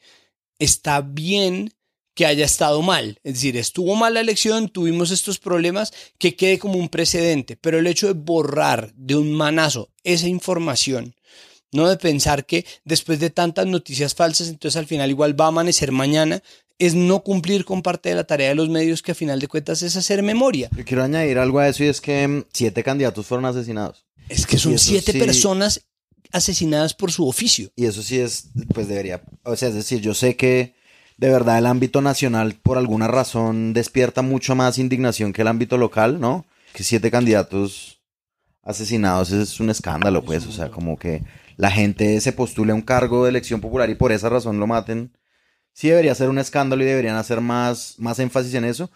Está bien que haya estado mal. Es decir, estuvo mal la elección, tuvimos estos problemas, que quede como un precedente. Pero el hecho de borrar de un manazo esa información, no de pensar que después de tantas noticias falsas, entonces al final igual va a amanecer mañana, es no cumplir con parte de la tarea de los medios que a final de cuentas es hacer memoria. Yo quiero añadir algo a eso y es que mm, siete candidatos fueron asesinados. Es que son siete personas asesinadas por su oficio. Y eso sí es, pues debería, o sea, es decir, yo sé que de verdad el ámbito nacional por alguna razón despierta mucho más indignación que el ámbito local, ¿no? Que siete candidatos asesinados es un escándalo, pues, o sea, como que la gente se postule a un cargo de elección popular y por esa razón lo maten. Sí debería ser un escándalo y deberían hacer más, más énfasis en eso.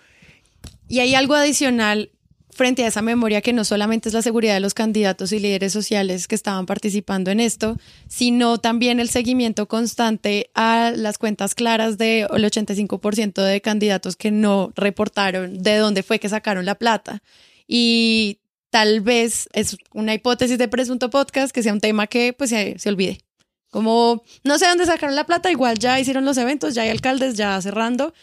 Y hay algo adicional frente a esa memoria que no solamente es la seguridad de los candidatos y líderes sociales que estaban participando en esto, sino también el seguimiento constante a las cuentas claras del 85% de candidatos que no reportaron de dónde fue que sacaron la plata. Y tal vez es una hipótesis de presunto podcast que sea un tema que pues se, se olvide. Como no sé dónde sacaron la plata, igual ya hicieron los eventos, ya hay alcaldes, ya cerrando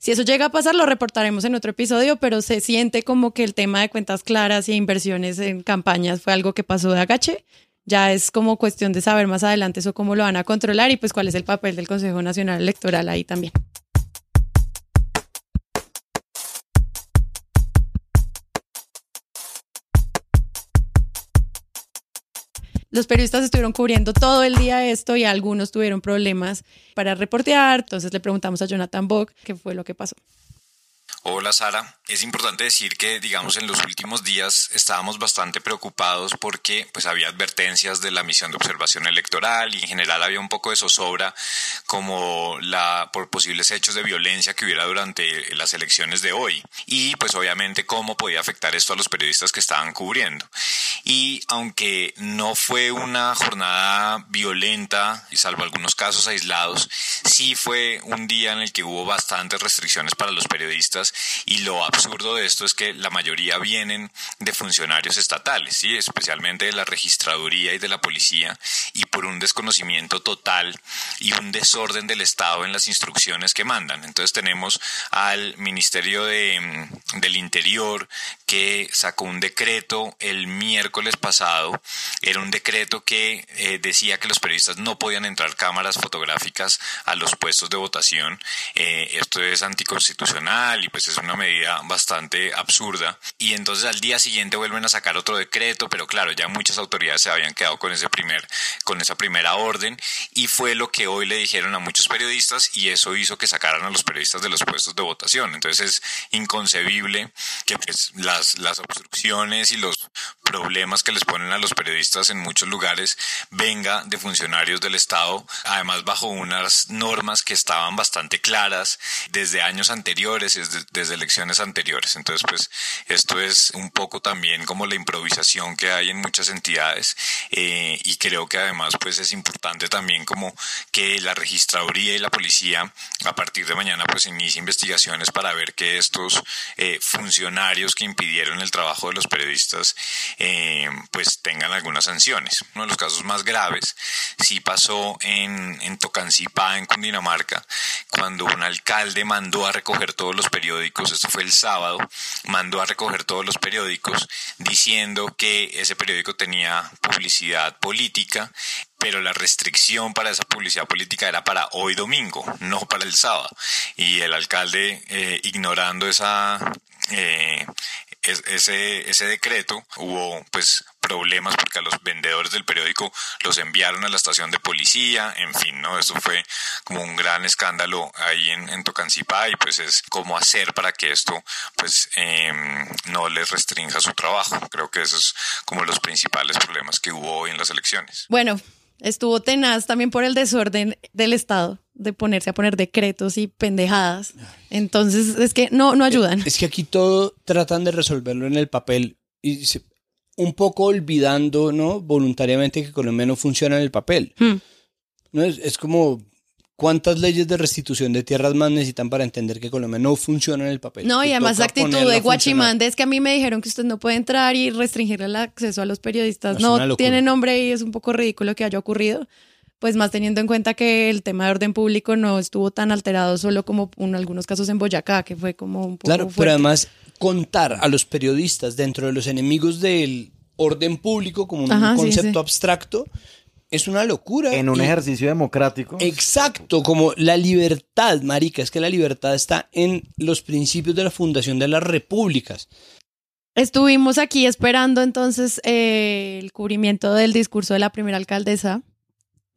si eso llega a pasar, lo reportaremos en otro episodio, pero se siente como que el tema de cuentas claras y inversiones en campañas fue algo que pasó de agache. Ya es como cuestión de saber más adelante eso cómo lo van a controlar y pues cuál es el papel del Consejo Nacional Electoral ahí también. Los periodistas estuvieron cubriendo todo el día esto y algunos tuvieron problemas para reportear. Entonces le preguntamos a Jonathan Bock qué fue lo que pasó. Hola Sara, es importante decir que digamos en los últimos días estábamos bastante preocupados porque pues había advertencias de la misión de observación electoral y en general había un poco de zozobra como la por posibles hechos de violencia que hubiera durante las elecciones de hoy y pues obviamente cómo podía afectar esto a los periodistas que estaban cubriendo. Y aunque no fue una jornada violenta y salvo algunos casos aislados, sí fue un día en el que hubo bastantes restricciones para los periodistas y lo absurdo de esto es que la mayoría vienen de funcionarios estatales, ¿sí? especialmente de la registraduría y de la policía y por un desconocimiento total y un desorden del Estado en las instrucciones que mandan. Entonces tenemos al Ministerio de, del Interior que sacó un decreto el miércoles pasado. Era un decreto que eh, decía que los periodistas no podían entrar cámaras fotográficas a los puestos de votación. Eh, esto es anticonstitucional y pues es una medida bastante absurda. Y entonces al día siguiente vuelven a sacar otro decreto, pero claro, ya muchas autoridades se habían quedado con ese primer, con esa primera orden y fue lo que hoy le dijeron a muchos periodistas y eso hizo que sacaran a los periodistas de los puestos de votación. Entonces es inconcebible que pues, las, las obstrucciones y los problemas que les ponen a los periodistas en muchos lugares venga de funcionarios del Estado, además bajo unas normas que estaban bastante claras desde años anteriores, desde, elecciones anteriores. Entonces, pues esto es un poco también como la improvisación que hay en muchas entidades eh, y creo que además pues es importante también como que la registraduría y la policía a partir de mañana pues inicie investigaciones para ver que estos eh, funcionarios que impidieron el trabajo de los periodistas eh, pues tengan algunas sanciones. Uno de los casos más graves sí pasó en, en Tocancipá, en Cundinamarca, cuando un alcalde mandó a recoger todos los periódicos, esto fue el sábado, mandó a recoger todos los periódicos diciendo que ese periódico tenía publicidad política pero la restricción para esa publicidad política era para hoy domingo, no para el sábado. Y el alcalde, eh, ignorando esa, eh, ese, ese decreto, hubo pues problemas porque a los vendedores del periódico los enviaron a la estación de policía, en fin, ¿no? Eso fue como un gran escándalo ahí en, en Tocancipá y pues es cómo hacer para que esto pues eh, no les restrinja su trabajo. Creo que esos es como los principales problemas que hubo hoy en las elecciones. Bueno, estuvo tenaz también por el desorden del Estado, de ponerse a poner decretos y pendejadas. Entonces, es que no, no ayudan. Es que aquí todo tratan de resolverlo en el papel y se, un poco olvidando, ¿no? Voluntariamente que Colombia no funciona en el papel. Hmm. ¿No? Es, es como cuántas leyes de restitución de tierras más necesitan para entender que Colombia no funciona en el papel. No, y además toca actitud de a funcionar. guachimán, de es que a mí me dijeron que usted no puede entrar y restringir el acceso a los periodistas. Es no tiene nombre y es un poco ridículo que haya ocurrido. Pues más teniendo en cuenta que el tema de orden público no estuvo tan alterado solo como en algunos casos en Boyacá, que fue como un poco Claro, pero fuerte. además contar a los periodistas dentro de los enemigos del orden público como un Ajá, sí, concepto sí. abstracto es una locura. En un Y- ejercicio democrático. Exacto, como la libertad, marica, es que la libertad está en los principios de la fundación de las repúblicas. Estuvimos aquí esperando entonces eh, el cubrimiento del discurso de la primera alcaldesa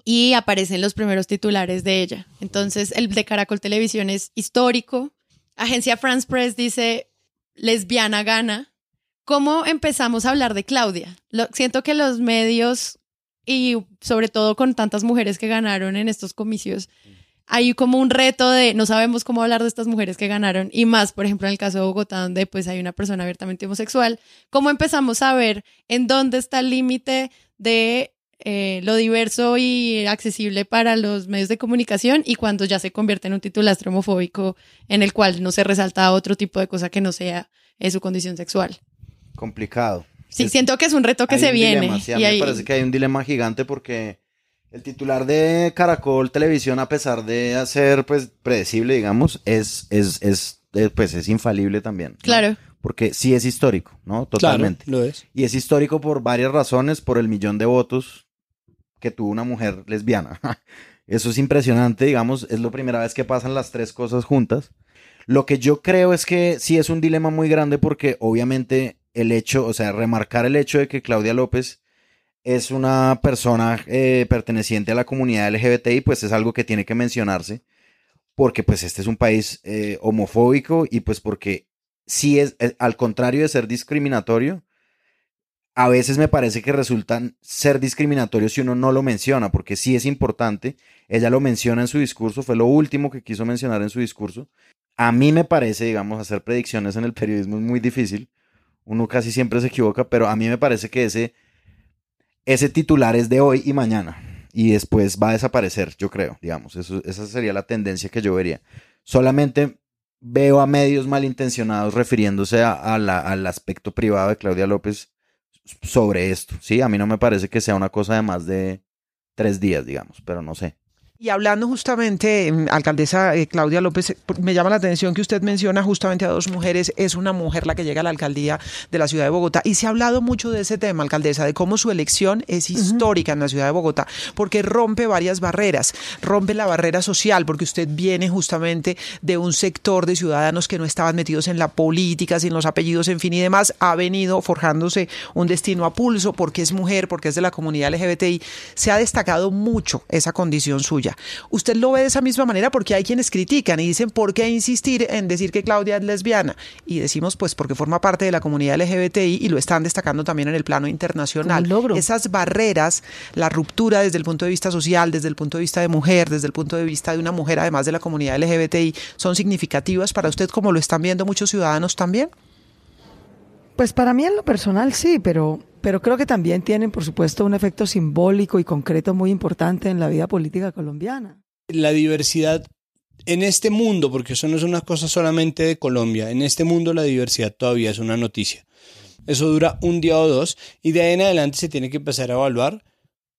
y aparecen los primeros titulares de ella. Entonces, el de Caracol Televisión es histórico. Agencia France Press dice lesbiana gana. ¿Cómo empezamos a hablar de Claudia? Lo- siento que los medios y sobre todo con tantas mujeres que ganaron en estos comicios, hay como un reto de no sabemos cómo hablar de estas mujeres que ganaron y más, por ejemplo, en el caso de Bogotá, donde pues hay una persona abiertamente homosexual, ¿cómo empezamos a ver en dónde está el límite de eh, lo diverso y accesible para los medios de comunicación y cuando ya se convierte en un titulastre homofóbico en el cual no se resalta otro tipo de cosa que no sea eh, su condición sexual? Complicado. Sí, Es- siento que es un reto que se viene. dilema, sí, a y mí me parece que hay un dilema gigante porque el titular de Caracol Televisión, a pesar de ser pues predecible, digamos, es, es, es, eh, pues es infalible también. ¿no? Claro. Porque sí es histórico, ¿no? Totalmente. Claro, lo es. Y es histórico por varias razones, por el millón de votos que tuvo una mujer lesbiana. Eso es impresionante, digamos, es la primera vez que pasan las tres cosas juntas. Lo que yo creo es que sí es un dilema muy grande porque obviamente el hecho, o sea, remarcar el hecho de que Claudia López es una persona eh, perteneciente a la comunidad LGBTI, pues es algo que tiene que mencionarse porque pues este es un país eh, homofóbico y pues porque sí es, eh, al contrario de ser discriminatorio, a veces me parece que resultan ser discriminatorios si uno no lo menciona, porque sí es importante. Ella lo menciona en su discurso, fue lo último que quiso mencionar en su discurso. A mí me parece, digamos, hacer predicciones en el periodismo es muy difícil. Uno casi siempre se equivoca, pero a mí me parece que ese, ese titular es de hoy y mañana. Y después va a desaparecer, yo creo, digamos. Esa sería la tendencia que yo vería. Solamente veo a medios malintencionados refiriéndose al aspecto privado de Claudia López sobre esto. Sí, a mí no me parece que sea una cosa de más de tres días, digamos, pero no sé. Y hablando justamente, mm, alcaldesa eh, Claudia López, eh, me llama la atención que usted menciona justamente a dos mujeres. Es una mujer la que llega a la alcaldía de la ciudad de Bogotá. Y se ha hablado mucho de ese tema, alcaldesa, de cómo su elección es histórica en la ciudad de Bogotá, porque rompe varias barreras. Rompe la barrera social, porque usted viene justamente de un sector de ciudadanos que no estaban metidos en la política, sin los apellidos, en fin y demás. Ha venido forjándose un destino a pulso, porque es mujer, porque es de la comunidad LGBTI. Se ha destacado mucho esa condición suya. Usted lo ve de esa misma manera porque hay quienes critican y dicen, ¿por qué insistir en decir que Claudia es lesbiana? Y decimos, pues porque forma parte de la comunidad LGBTI y lo están destacando también en el plano internacional. Esas barreras, la ruptura desde el punto de vista social, desde el punto de vista de mujer, desde el punto de vista de una mujer, además de la comunidad LGBTI, son significativas para usted como lo están viendo muchos ciudadanos también. Pues para mí en lo personal sí, pero, pero creo que también tienen, por supuesto, un efecto simbólico y concreto muy importante en la vida política colombiana. La diversidad en este mundo, porque eso no es una cosa solamente de Colombia, en este mundo la diversidad todavía es una noticia. Eso dura un día o dos y de ahí en adelante se tiene que empezar a evaluar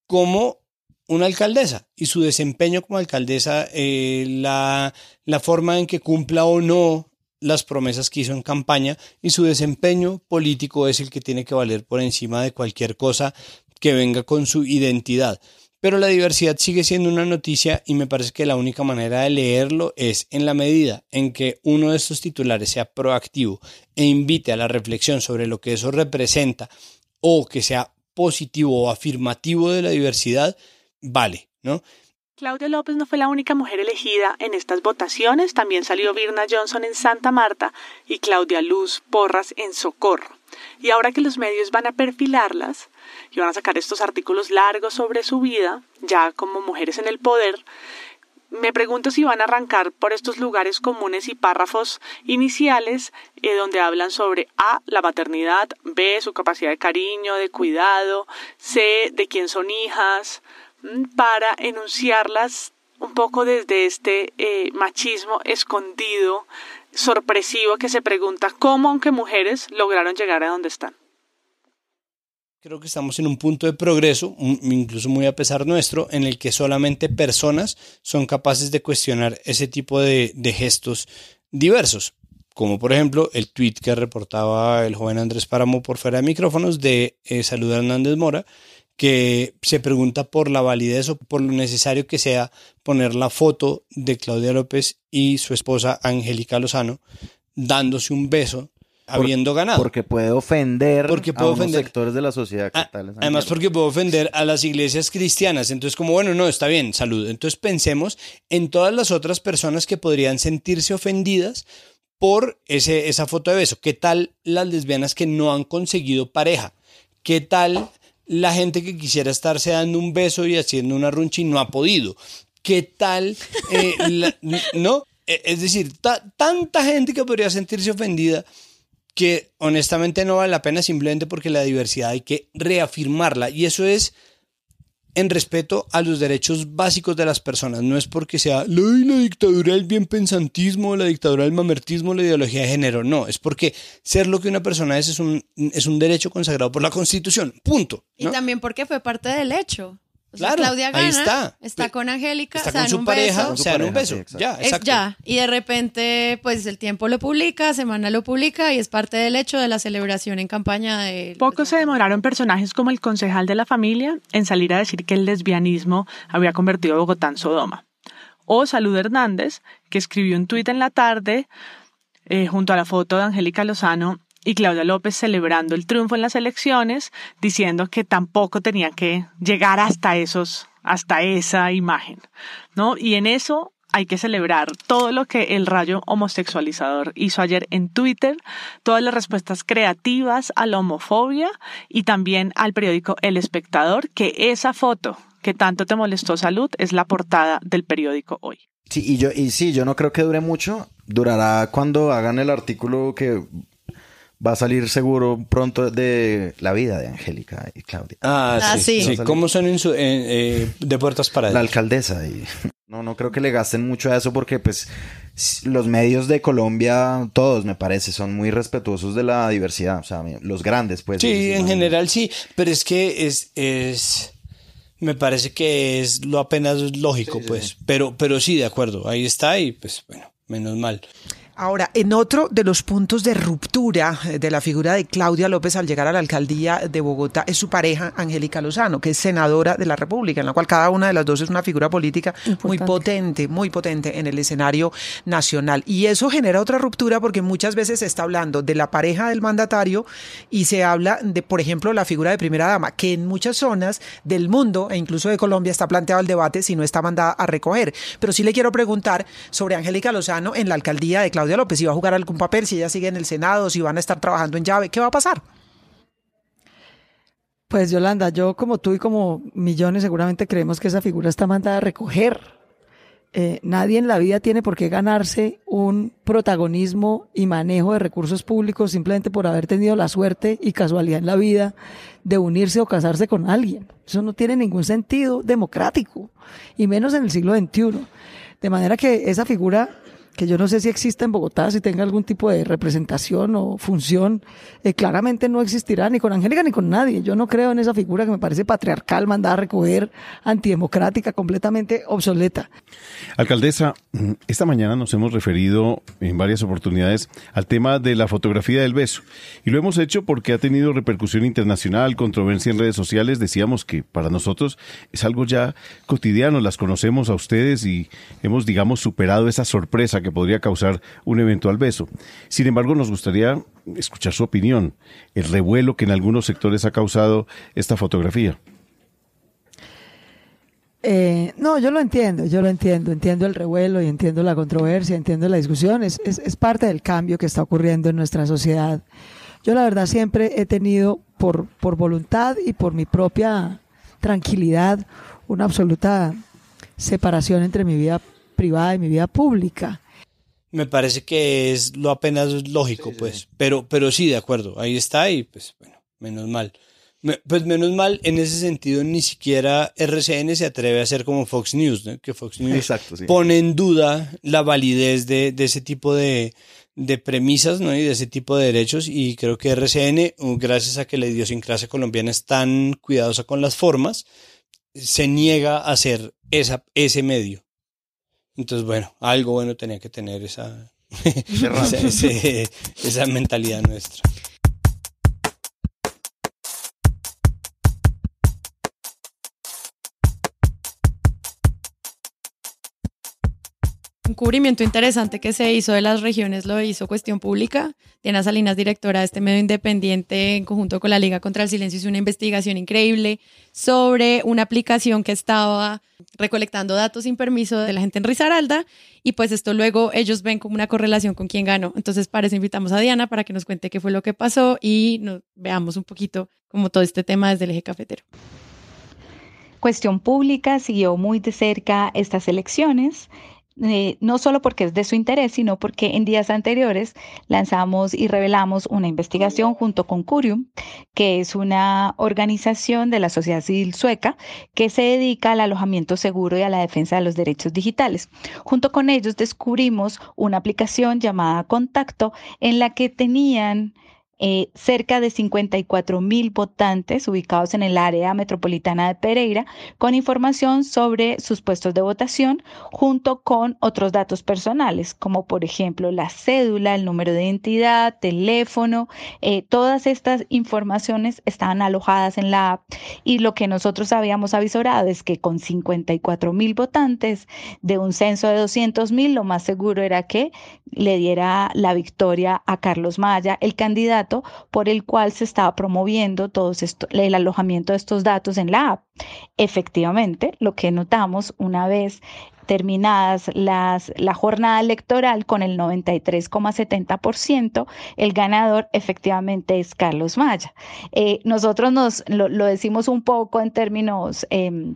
como una alcaldesa y su desempeño como alcaldesa, eh, la forma en que cumpla o no las promesas que hizo en campaña y su desempeño político es el que tiene que valer por encima de cualquier cosa que venga con su identidad. Pero la diversidad sigue siendo una noticia y me parece que la única manera de leerlo es en la medida en que uno de estos titulares sea proactivo e invite a la reflexión sobre lo que eso representa o que sea positivo o afirmativo de la diversidad, vale, ¿no? Claudia López no fue la única mujer elegida en estas votaciones, también salió Virna Johnson en Santa Marta y Claudia Luz Porras en Socorro. Y ahora que los medios van a perfilarlas y van a sacar estos artículos largos sobre su vida, ya como mujeres en el poder, me pregunto si van a arrancar por estos lugares comunes y párrafos iniciales eh, donde hablan sobre A, la maternidad, B, su capacidad de cariño, de cuidado, C, de quién son hijas, para enunciarlas un poco desde este eh, machismo escondido, sorpresivo, que se pregunta cómo, aunque mujeres, lograron llegar a donde están. Creo que estamos en un punto de progreso, incluso muy a pesar nuestro, en el que solamente personas son capaces de cuestionar ese tipo de, gestos diversos, como por ejemplo el tweet que reportaba el joven Andrés Páramo por fuera de micrófonos de eh, Salud Hernández Mora, que se pregunta por la validez o por lo necesario que sea poner la foto de Claudia López y su esposa Angélica Lozano dándose un beso habiendo ganado. Porque puede ofender Porque a puede unos ofender. sectores de la sociedad. ¿qué tal esa Además, porque puede ofender a las iglesias cristianas. Entonces, como bueno, no, está bien, salud. Entonces, pensemos en todas las otras personas que podrían sentirse ofendidas por ese, esa foto de beso. ¿Qué tal las lesbianas que no han conseguido pareja? ¿Qué tal la gente que quisiera estarse dando un beso y haciendo una runcha y no ha podido? ¿Qué tal, eh, la- no? Eh, Es decir, ta- tanta gente que podría sentirse ofendida que honestamente no vale la pena simplemente porque la diversidad hay que reafirmarla y eso es en respeto a los derechos básicos de las personas. No es porque sea la, la dictadura del bienpensantismo, la dictadura del mamertismo, la ideología de género. No, es porque ser lo que una persona es es un, es un derecho consagrado por la Constitución. Punto. Y también porque fue parte del hecho. O sea, Claro, Claudia ahí gana, está. con Angélica, Está se dan con su un pareja, beso. se dan un beso. ya, Es ya. Y de repente, pues el tiempo lo publica, Semana lo publica y es parte del hecho de la celebración en campaña de. Poco se demoraron personajes como el concejal de la familia en salir a decir que el lesbianismo había convertido a Bogotá en Sodoma. O Salud Hernández, que escribió un tuit en la tarde eh, junto a la foto de Angélica Lozano y Claudia López celebrando el triunfo en las elecciones, diciendo que tampoco tenía que llegar hasta esos, hasta esa imagen, ¿no? Y en eso hay que celebrar todo lo que el rayo homosexualizador hizo ayer en Twitter, todas las respuestas creativas a la homofobia y también al periódico El Espectador, que esa foto que tanto te molestó salud es la portada del periódico hoy. Sí, y yo, y sí, yo no creo que dure mucho. Durará cuando hagan el artículo que va a salir seguro pronto de la vida de Angélica y Claudia. Ah, Ah, sí. sí. sí. ¿Cómo son en su- en, eh, de puertas para La alcaldesa y no, no creo que le gasten mucho a eso porque pues los medios de Colombia, todos me parece, son muy respetuosos de la diversidad, o sea, los grandes pues. Sí, en general sí, pero es que es, es, me parece que es lo apenas lógico, pues, pero, pero sí, de acuerdo, ahí está y pues bueno, menos mal. Ahora, en otro de los puntos de ruptura eh, de la figura de Claudia López al llegar a la alcaldía de Bogotá es su pareja, Angélica Lozano, que es senadora de la República, en la cual cada una de las dos es una figura política muy potente, muy potente en el escenario nacional. Y eso genera otra ruptura porque muchas veces se está hablando de la pareja del mandatario y se habla de, por ejemplo, la figura de primera dama, que en muchas zonas del mundo e incluso de Colombia está planteado el debate si no está mandada a recoger. Pero sí le quiero preguntar sobre Angélica Lozano en la alcaldía de Claudia López, si va a jugar algún papel, si ella sigue en el Senado, si van a estar trabajando en llave, ¿qué va a pasar? Pues Yolanda, yo como tú y como millones seguramente creemos que esa figura está mandada a recoger. Eh, nadie en la vida tiene por qué ganarse un protagonismo y manejo de recursos públicos simplemente por haber tenido la suerte y casualidad en la vida de unirse o casarse con alguien. Eso no tiene ningún sentido democrático, y menos en el siglo XXI. De manera que esa figura que yo no sé si existe en Bogotá, si tenga algún tipo de representación o función, eh, claramente no existirá ni con Angélica ni con nadie. Yo no creo en esa figura que me parece patriarcal, mandada a recoger, antidemocrática, completamente obsoleta. Alcaldesa, esta mañana nos hemos referido en varias oportunidades al tema de la fotografía del beso. Y lo hemos hecho porque ha tenido repercusión internacional, controversia en redes sociales. Decíamos que para nosotros es algo ya cotidiano, las conocemos a ustedes y hemos, digamos, superado esa sorpresa que podría causar un eventual beso. Sin embargo, nos gustaría escuchar su opinión, el revuelo que en algunos sectores ha causado esta fotografía. Eh, no, yo lo entiendo, yo lo entiendo, entiendo el revuelo y entiendo la controversia, entiendo la discusión, es, es, es parte del cambio que está ocurriendo en nuestra sociedad. Yo la verdad siempre he tenido por, por voluntad y por mi propia tranquilidad una absoluta separación entre mi vida privada y mi vida pública. Me parece que es lo apenas lógico, pues, pero, pero sí, de acuerdo, ahí está y pues bueno, menos mal. Me- Pues menos mal, en ese sentido, ni siquiera RCN se atreve a hacer como Fox News, ¿no? que Fox News Exacto, sí. pone en duda la validez de, de ese tipo de, de premisas ¿no? y de ese tipo de derechos. Y creo que RCN, uh, gracias a que la idiosincrasia colombiana es tan cuidadosa con las formas, se niega a hacer esa, ese medio. Entonces, bueno, algo bueno tenía que tener esa, esa, ese- esa mentalidad nuestra. Un cubrimiento interesante que se hizo de las regiones lo hizo Cuestión Pública. Diana Salinas, directora de este medio independiente, en conjunto con la Liga contra el Silencio, hizo una investigación increíble sobre una aplicación que estaba recolectando datos sin permiso de la gente en Risaralda y pues esto luego ellos ven como una correlación con quién ganó. Entonces para eso invitamos a Diana para que nos cuente qué fue lo que pasó y nos veamos un poquito como todo este tema desde el eje cafetero. Cuestión Pública siguió muy de cerca estas elecciones, eh, no solo porque es de su interés, sino porque en días anteriores lanzamos y revelamos una investigación junto con Curium, que es una organización de la sociedad civil sueca que se dedica al alojamiento seguro y a la defensa de los derechos digitales. Junto con ellos descubrimos una aplicación llamada Contacto en la que tenían eh, cerca de 54 mil votantes ubicados en el área metropolitana de Pereira con información sobre sus puestos de votación junto con otros datos personales como por ejemplo la cédula, el número de identidad, teléfono, eh, todas estas informaciones estaban alojadas en la app y lo que nosotros habíamos avisorado es que con 54 mil votantes de un censo de 200 mil lo más seguro era que le diera la victoria a Carlos Maya, el candidato por el cual se estaba promoviendo esto, el alojamiento de estos datos en la app. Efectivamente, lo que notamos una vez terminadas las, la jornada electoral con el 93,70%, el ganador efectivamente es Carlos Maya. Eh, nosotros nos lo, decimos un poco en términos... Eh,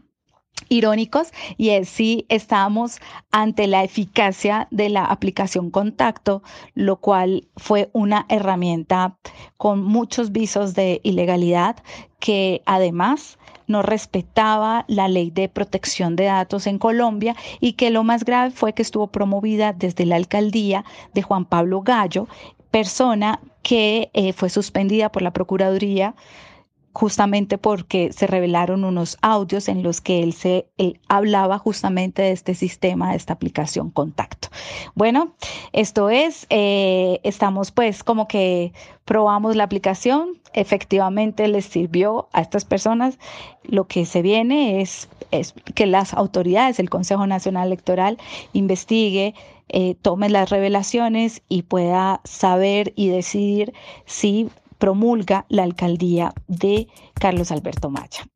irónicos y es si estamos ante la eficacia de la aplicación contacto, lo cual fue una herramienta con muchos visos de ilegalidad que además no respetaba la ley de protección de datos en Colombia y que lo más grave fue que estuvo promovida desde la alcaldía de Juan Pablo Gallo, persona que eh, fue suspendida por la Procuraduría justamente porque se revelaron unos audios en los que él se hablaba justamente de este sistema, de esta aplicación Contacto. Bueno, esto es, eh, estamos pues como que probamos la aplicación, efectivamente les sirvió a estas personas. Lo que se viene es, es que las autoridades, el Consejo Nacional Electoral, investigue eh, tome las revelaciones y pueda saber y decidir si promulga la alcaldía de Carlos Alberto Maya.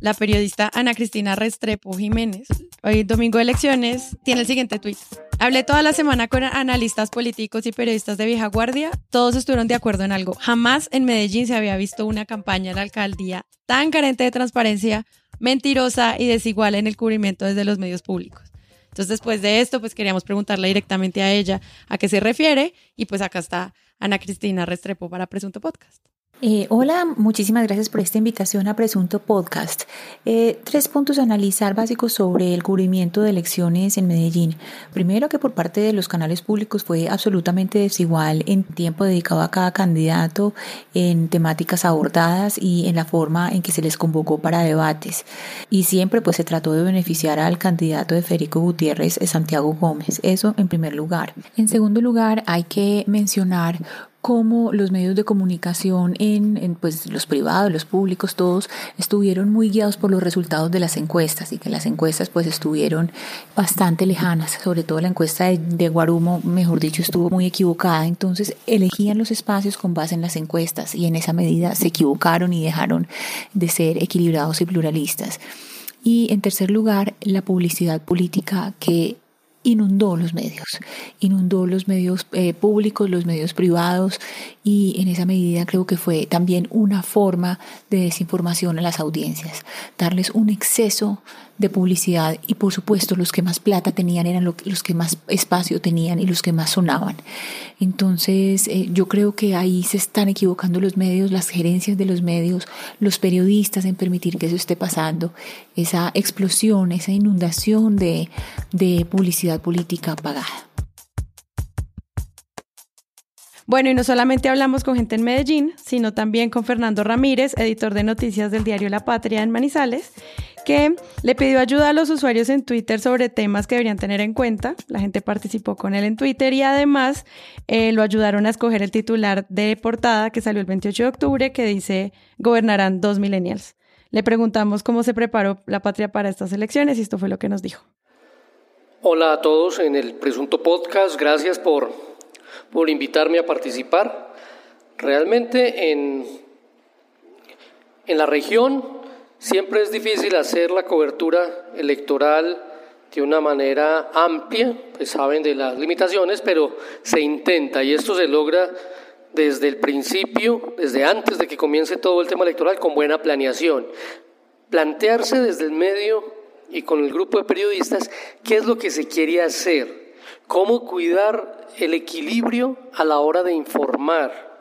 La periodista Ana Cristina Restrepo Jiménez, hoy domingo de elecciones, tiene el siguiente tuit. Hablé toda la semana con analistas políticos y periodistas de vieja guardia. Todos estuvieron de acuerdo en algo. Jamás en Medellín se había visto una campaña de la alcaldía tan carente de transparencia, mentirosa y desigual en el cubrimiento desde los medios públicos. Entonces, después de esto, pues queríamos preguntarle directamente a ella a qué se refiere y pues acá está Ana Cristina Restrepo para Presunto Podcast. Eh, hola, muchísimas gracias por esta invitación a Presunto Podcast. Eh, tres puntos a analizar básicos sobre el cubrimiento de elecciones en Medellín. Primero, que por parte de los canales públicos fue absolutamente desigual en tiempo dedicado a cada candidato, en temáticas abordadas y en la forma en que se les convocó para debates. Y siempre pues se trató de beneficiar al candidato de Federico Gutiérrez, eh, Santiago Gómez. Eso en primer lugar. En segundo lugar, hay que mencionar cómo los medios de comunicación en, pues los privados, los públicos, todos estuvieron muy guiados por los resultados de las encuestas y que las encuestas pues estuvieron bastante lejanas, sobre todo la encuesta de, de Guarumo, mejor dicho, estuvo muy equivocada, entonces elegían los espacios con base en las encuestas y en esa medida se equivocaron y dejaron de ser equilibrados y pluralistas. Y en tercer lugar, la publicidad política que inundó los medios, inundó los medios eh, públicos, los medios privados y en esa medida creo que fue también una forma de desinformación a las audiencias, darles un exceso de publicidad y por supuesto los que más plata tenían eran los que más espacio tenían y los que más sonaban. Entonces eh, yo creo que ahí se están equivocando los medios, las gerencias de los medios, los periodistas en permitir que eso esté pasando, esa explosión, esa inundación de, de publicidad política pagada. Bueno, y no solamente hablamos con gente en Medellín, sino también con Fernando Ramírez, editor de noticias del diario La Patria en Manizales, que le pidió ayuda a los usuarios en Twitter sobre temas que deberían tener en cuenta. La gente participó con él en Twitter y además eh, lo ayudaron a escoger el titular de portada que salió el 28 de octubre que dice gobernarán dos millennials. Le preguntamos cómo se preparó la patria para estas elecciones y esto fue lo que nos dijo. Hola a todos en el presunto podcast. Gracias por, por invitarme a participar. Realmente en, en la región Siempre es difícil hacer la cobertura electoral de una manera amplia, pues saben de las limitaciones, pero se intenta y esto se logra desde el principio, desde antes de que comience todo el tema electoral, con buena planeación. Plantearse desde el medio y con el grupo de periodistas qué es lo que se quiere hacer, cómo cuidar el equilibrio a la hora de informar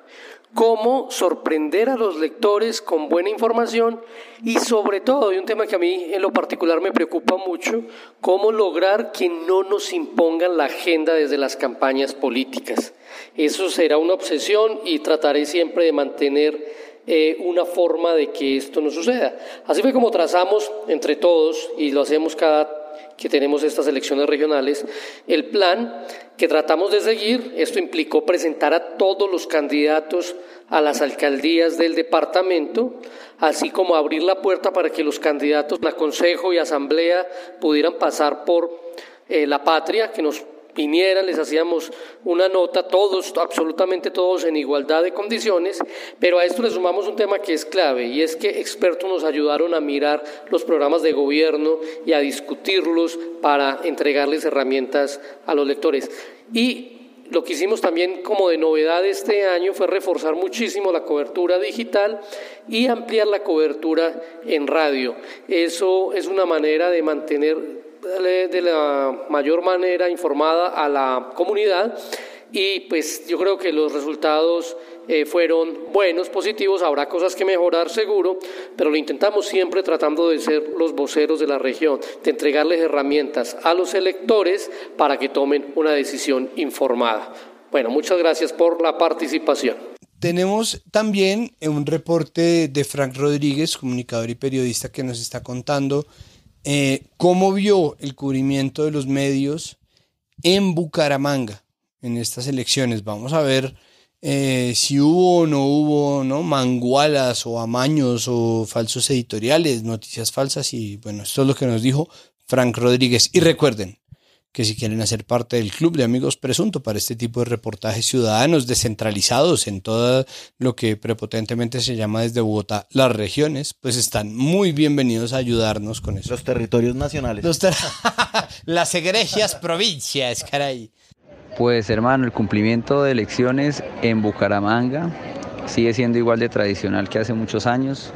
cómo sorprender a los lectores con buena información y sobre todo, y un tema que a mí en lo particular me preocupa mucho, cómo lograr que no nos impongan la agenda desde las campañas políticas. Eso será una obsesión y trataré siempre de mantener eh, una forma de que esto no suceda. Así fue como trazamos entre todos, y lo hacemos cada que tenemos estas elecciones regionales, el plan que tratamos de seguir, esto implicó presentar a todos los candidatos a las alcaldías del departamento, así como abrir la puerta para que los candidatos a consejo y asamblea pudieran pasar por eh, la patria, que nos vinieran, les hacíamos una nota, todos, absolutamente todos en igualdad de condiciones, pero a esto le sumamos un tema que es clave y es que expertos nos ayudaron a mirar los programas de gobierno y a discutirlos para entregarles herramientas a los lectores. Y lo que hicimos también como de novedad este año fue reforzar muchísimo la cobertura digital y ampliar la cobertura en radio. Eso es una manera de mantener de la mayor manera informada a la comunidad y pues yo creo que los resultados eh, fueron buenos, positivos, habrá cosas que mejorar seguro, pero lo intentamos siempre tratando de ser los voceros de la región, de entregarles herramientas a los electores para que tomen una decisión informada. Bueno, muchas gracias por la participación. Tenemos también un reporte de Frank Rodríguez, comunicador y periodista, que nos está contando eh, cómo vio el cubrimiento de los medios en Bucaramanga en estas elecciones. Vamos a ver eh, si hubo o no hubo ¿no? mangualas o amaños o falsos editoriales, noticias falsas y bueno, esto es lo que nos dijo Frank Rodríguez. Y recuerden que si quieren hacer parte del Club de Amigos Presunto para este tipo de reportajes ciudadanos descentralizados en todo lo que prepotentemente se llama desde Bogotá las regiones, pues están muy bienvenidos a ayudarnos con eso. Los territorios nacionales. las egregias provincias, caray. Pues hermano, el cumplimiento de elecciones en Bucaramanga sigue siendo igual de tradicional que hace muchos años.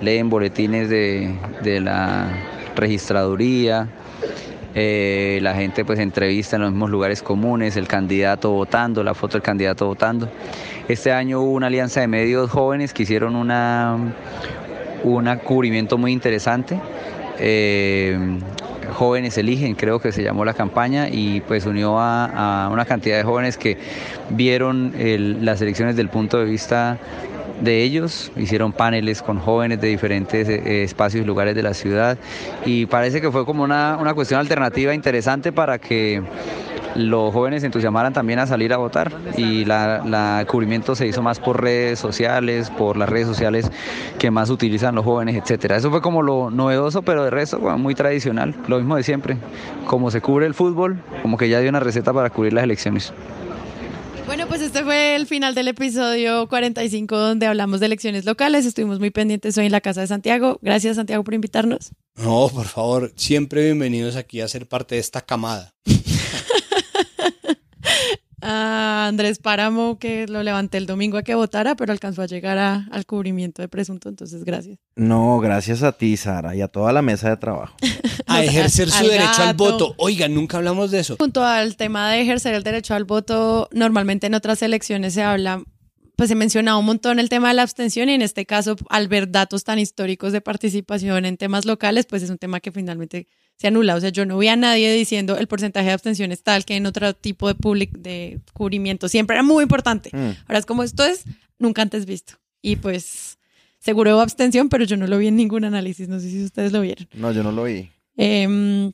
Leen boletines de, la registraduría, eh, la gente pues entrevista en los mismos lugares comunes, el candidato votando, la foto del candidato votando. Este año hubo una alianza de medios jóvenes que hicieron una, un cubrimiento muy interesante. Eh, Jóvenes Eligen, creo que se llamó la campaña, y pues unió a, una cantidad de jóvenes que vieron las elecciones del punto de vista de ellos, hicieron paneles con jóvenes de diferentes eh, espacios y lugares de la ciudad y parece que fue como una, una cuestión alternativa interesante para que los jóvenes se entusiasmaran también a salir a votar y la, cubrimiento se hizo más por redes sociales, por las redes sociales que más utilizan los jóvenes, etcétera. Eso fue como lo novedoso, pero de resto muy tradicional, lo mismo de siempre. Como se cubre el fútbol, como que ya dio una receta para cubrir las elecciones. Bueno, pues este fue el final del episodio 45 donde hablamos de elecciones locales. Estuvimos muy pendientes hoy en la Casa de Santiago. Gracias, Santiago, por invitarnos. No, por favor, siempre bienvenidos aquí a ser parte de esta camada. A Andrés Páramo, que lo levanté el domingo a que votara, pero alcanzó a llegar al cubrimiento de presunto, entonces gracias. No, gracias a ti, Sara, y a toda la mesa de trabajo. a ejercer su derecho al voto. Oigan, nunca hablamos de eso. Junto al tema de ejercer el derecho al voto, normalmente en otras elecciones se habla pues se mencionaba un montón el tema de la abstención y en este caso, al ver datos tan históricos de participación en temas locales, pues es un tema que finalmente se anula. O sea, yo no vi a nadie diciendo el porcentaje de abstención es tal que en otro tipo de, public, de cubrimiento siempre era muy importante. Mm. Ahora es como esto es nunca antes visto. Y pues seguro hubo abstención, pero yo no lo vi en ningún análisis. No sé si ustedes lo vieron. No, yo no lo vi. Em,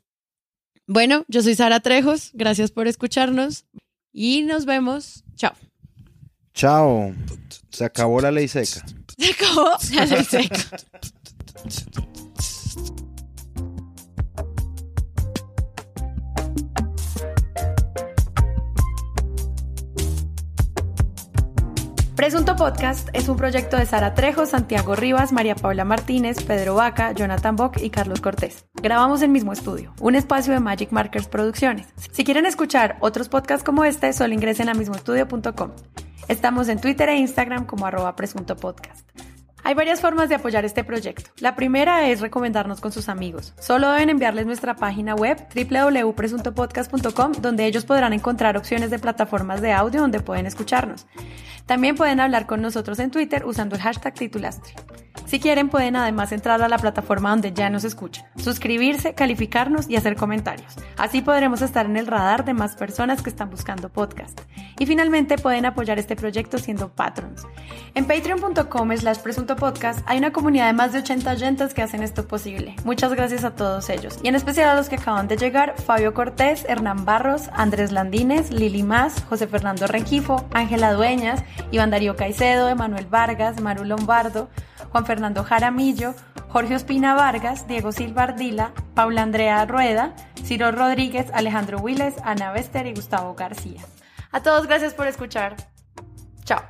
bueno, yo soy Sara Trejos. Gracias por escucharnos y nos vemos. Chao. Chao. Se acabó la ley seca. Se acabó la ley seca. Presunto Podcast es un proyecto de Sara Trejo, Santiago Rivas, María Paula Martínez, Pedro Vaca, Jonathan Bock y Carlos Cortés. Grabamos en mismo estudio, un espacio de Magic Markers Producciones. Si quieren escuchar otros podcasts como este, solo ingresen a mismoestudio.com. Estamos en Twitter e Instagram como arroba presunto podcast. Hay varias formas de apoyar este proyecto. La primera es recomendarnos con sus amigos. Solo deben enviarles nuestra página web www.presuntopodcast.com donde ellos podrán encontrar opciones de plataformas de audio donde pueden escucharnos. También pueden hablar con nosotros en Twitter usando el hashtag titulastre. Si quieren pueden además entrar a la plataforma donde ya nos escuchan, suscribirse, calificarnos y hacer comentarios. Así podremos estar en el radar de más personas que están buscando podcast. Y finalmente pueden apoyar este proyecto siendo patrons. En patreon.com slash presunto podcast hay una comunidad de más de 80 oyentes que hacen esto posible. Muchas gracias a todos ellos. Y en especial a los que acaban de llegar, Fabio Cortés, Hernán Barros, Andrés Landines, Lili Más, José Fernando Renquifo, Ángela Dueñas, Iván Darío Caicedo, Emanuel Vargas, Maru Lombardo, Juan Fernando Jaramillo, Jorge Ospina Vargas, Diego Silva Ardila, Paula Andrea Rueda, Ciro Rodríguez, Alejandro Willes, Ana Bester y Gustavo García. A todos gracias por escuchar. Chao.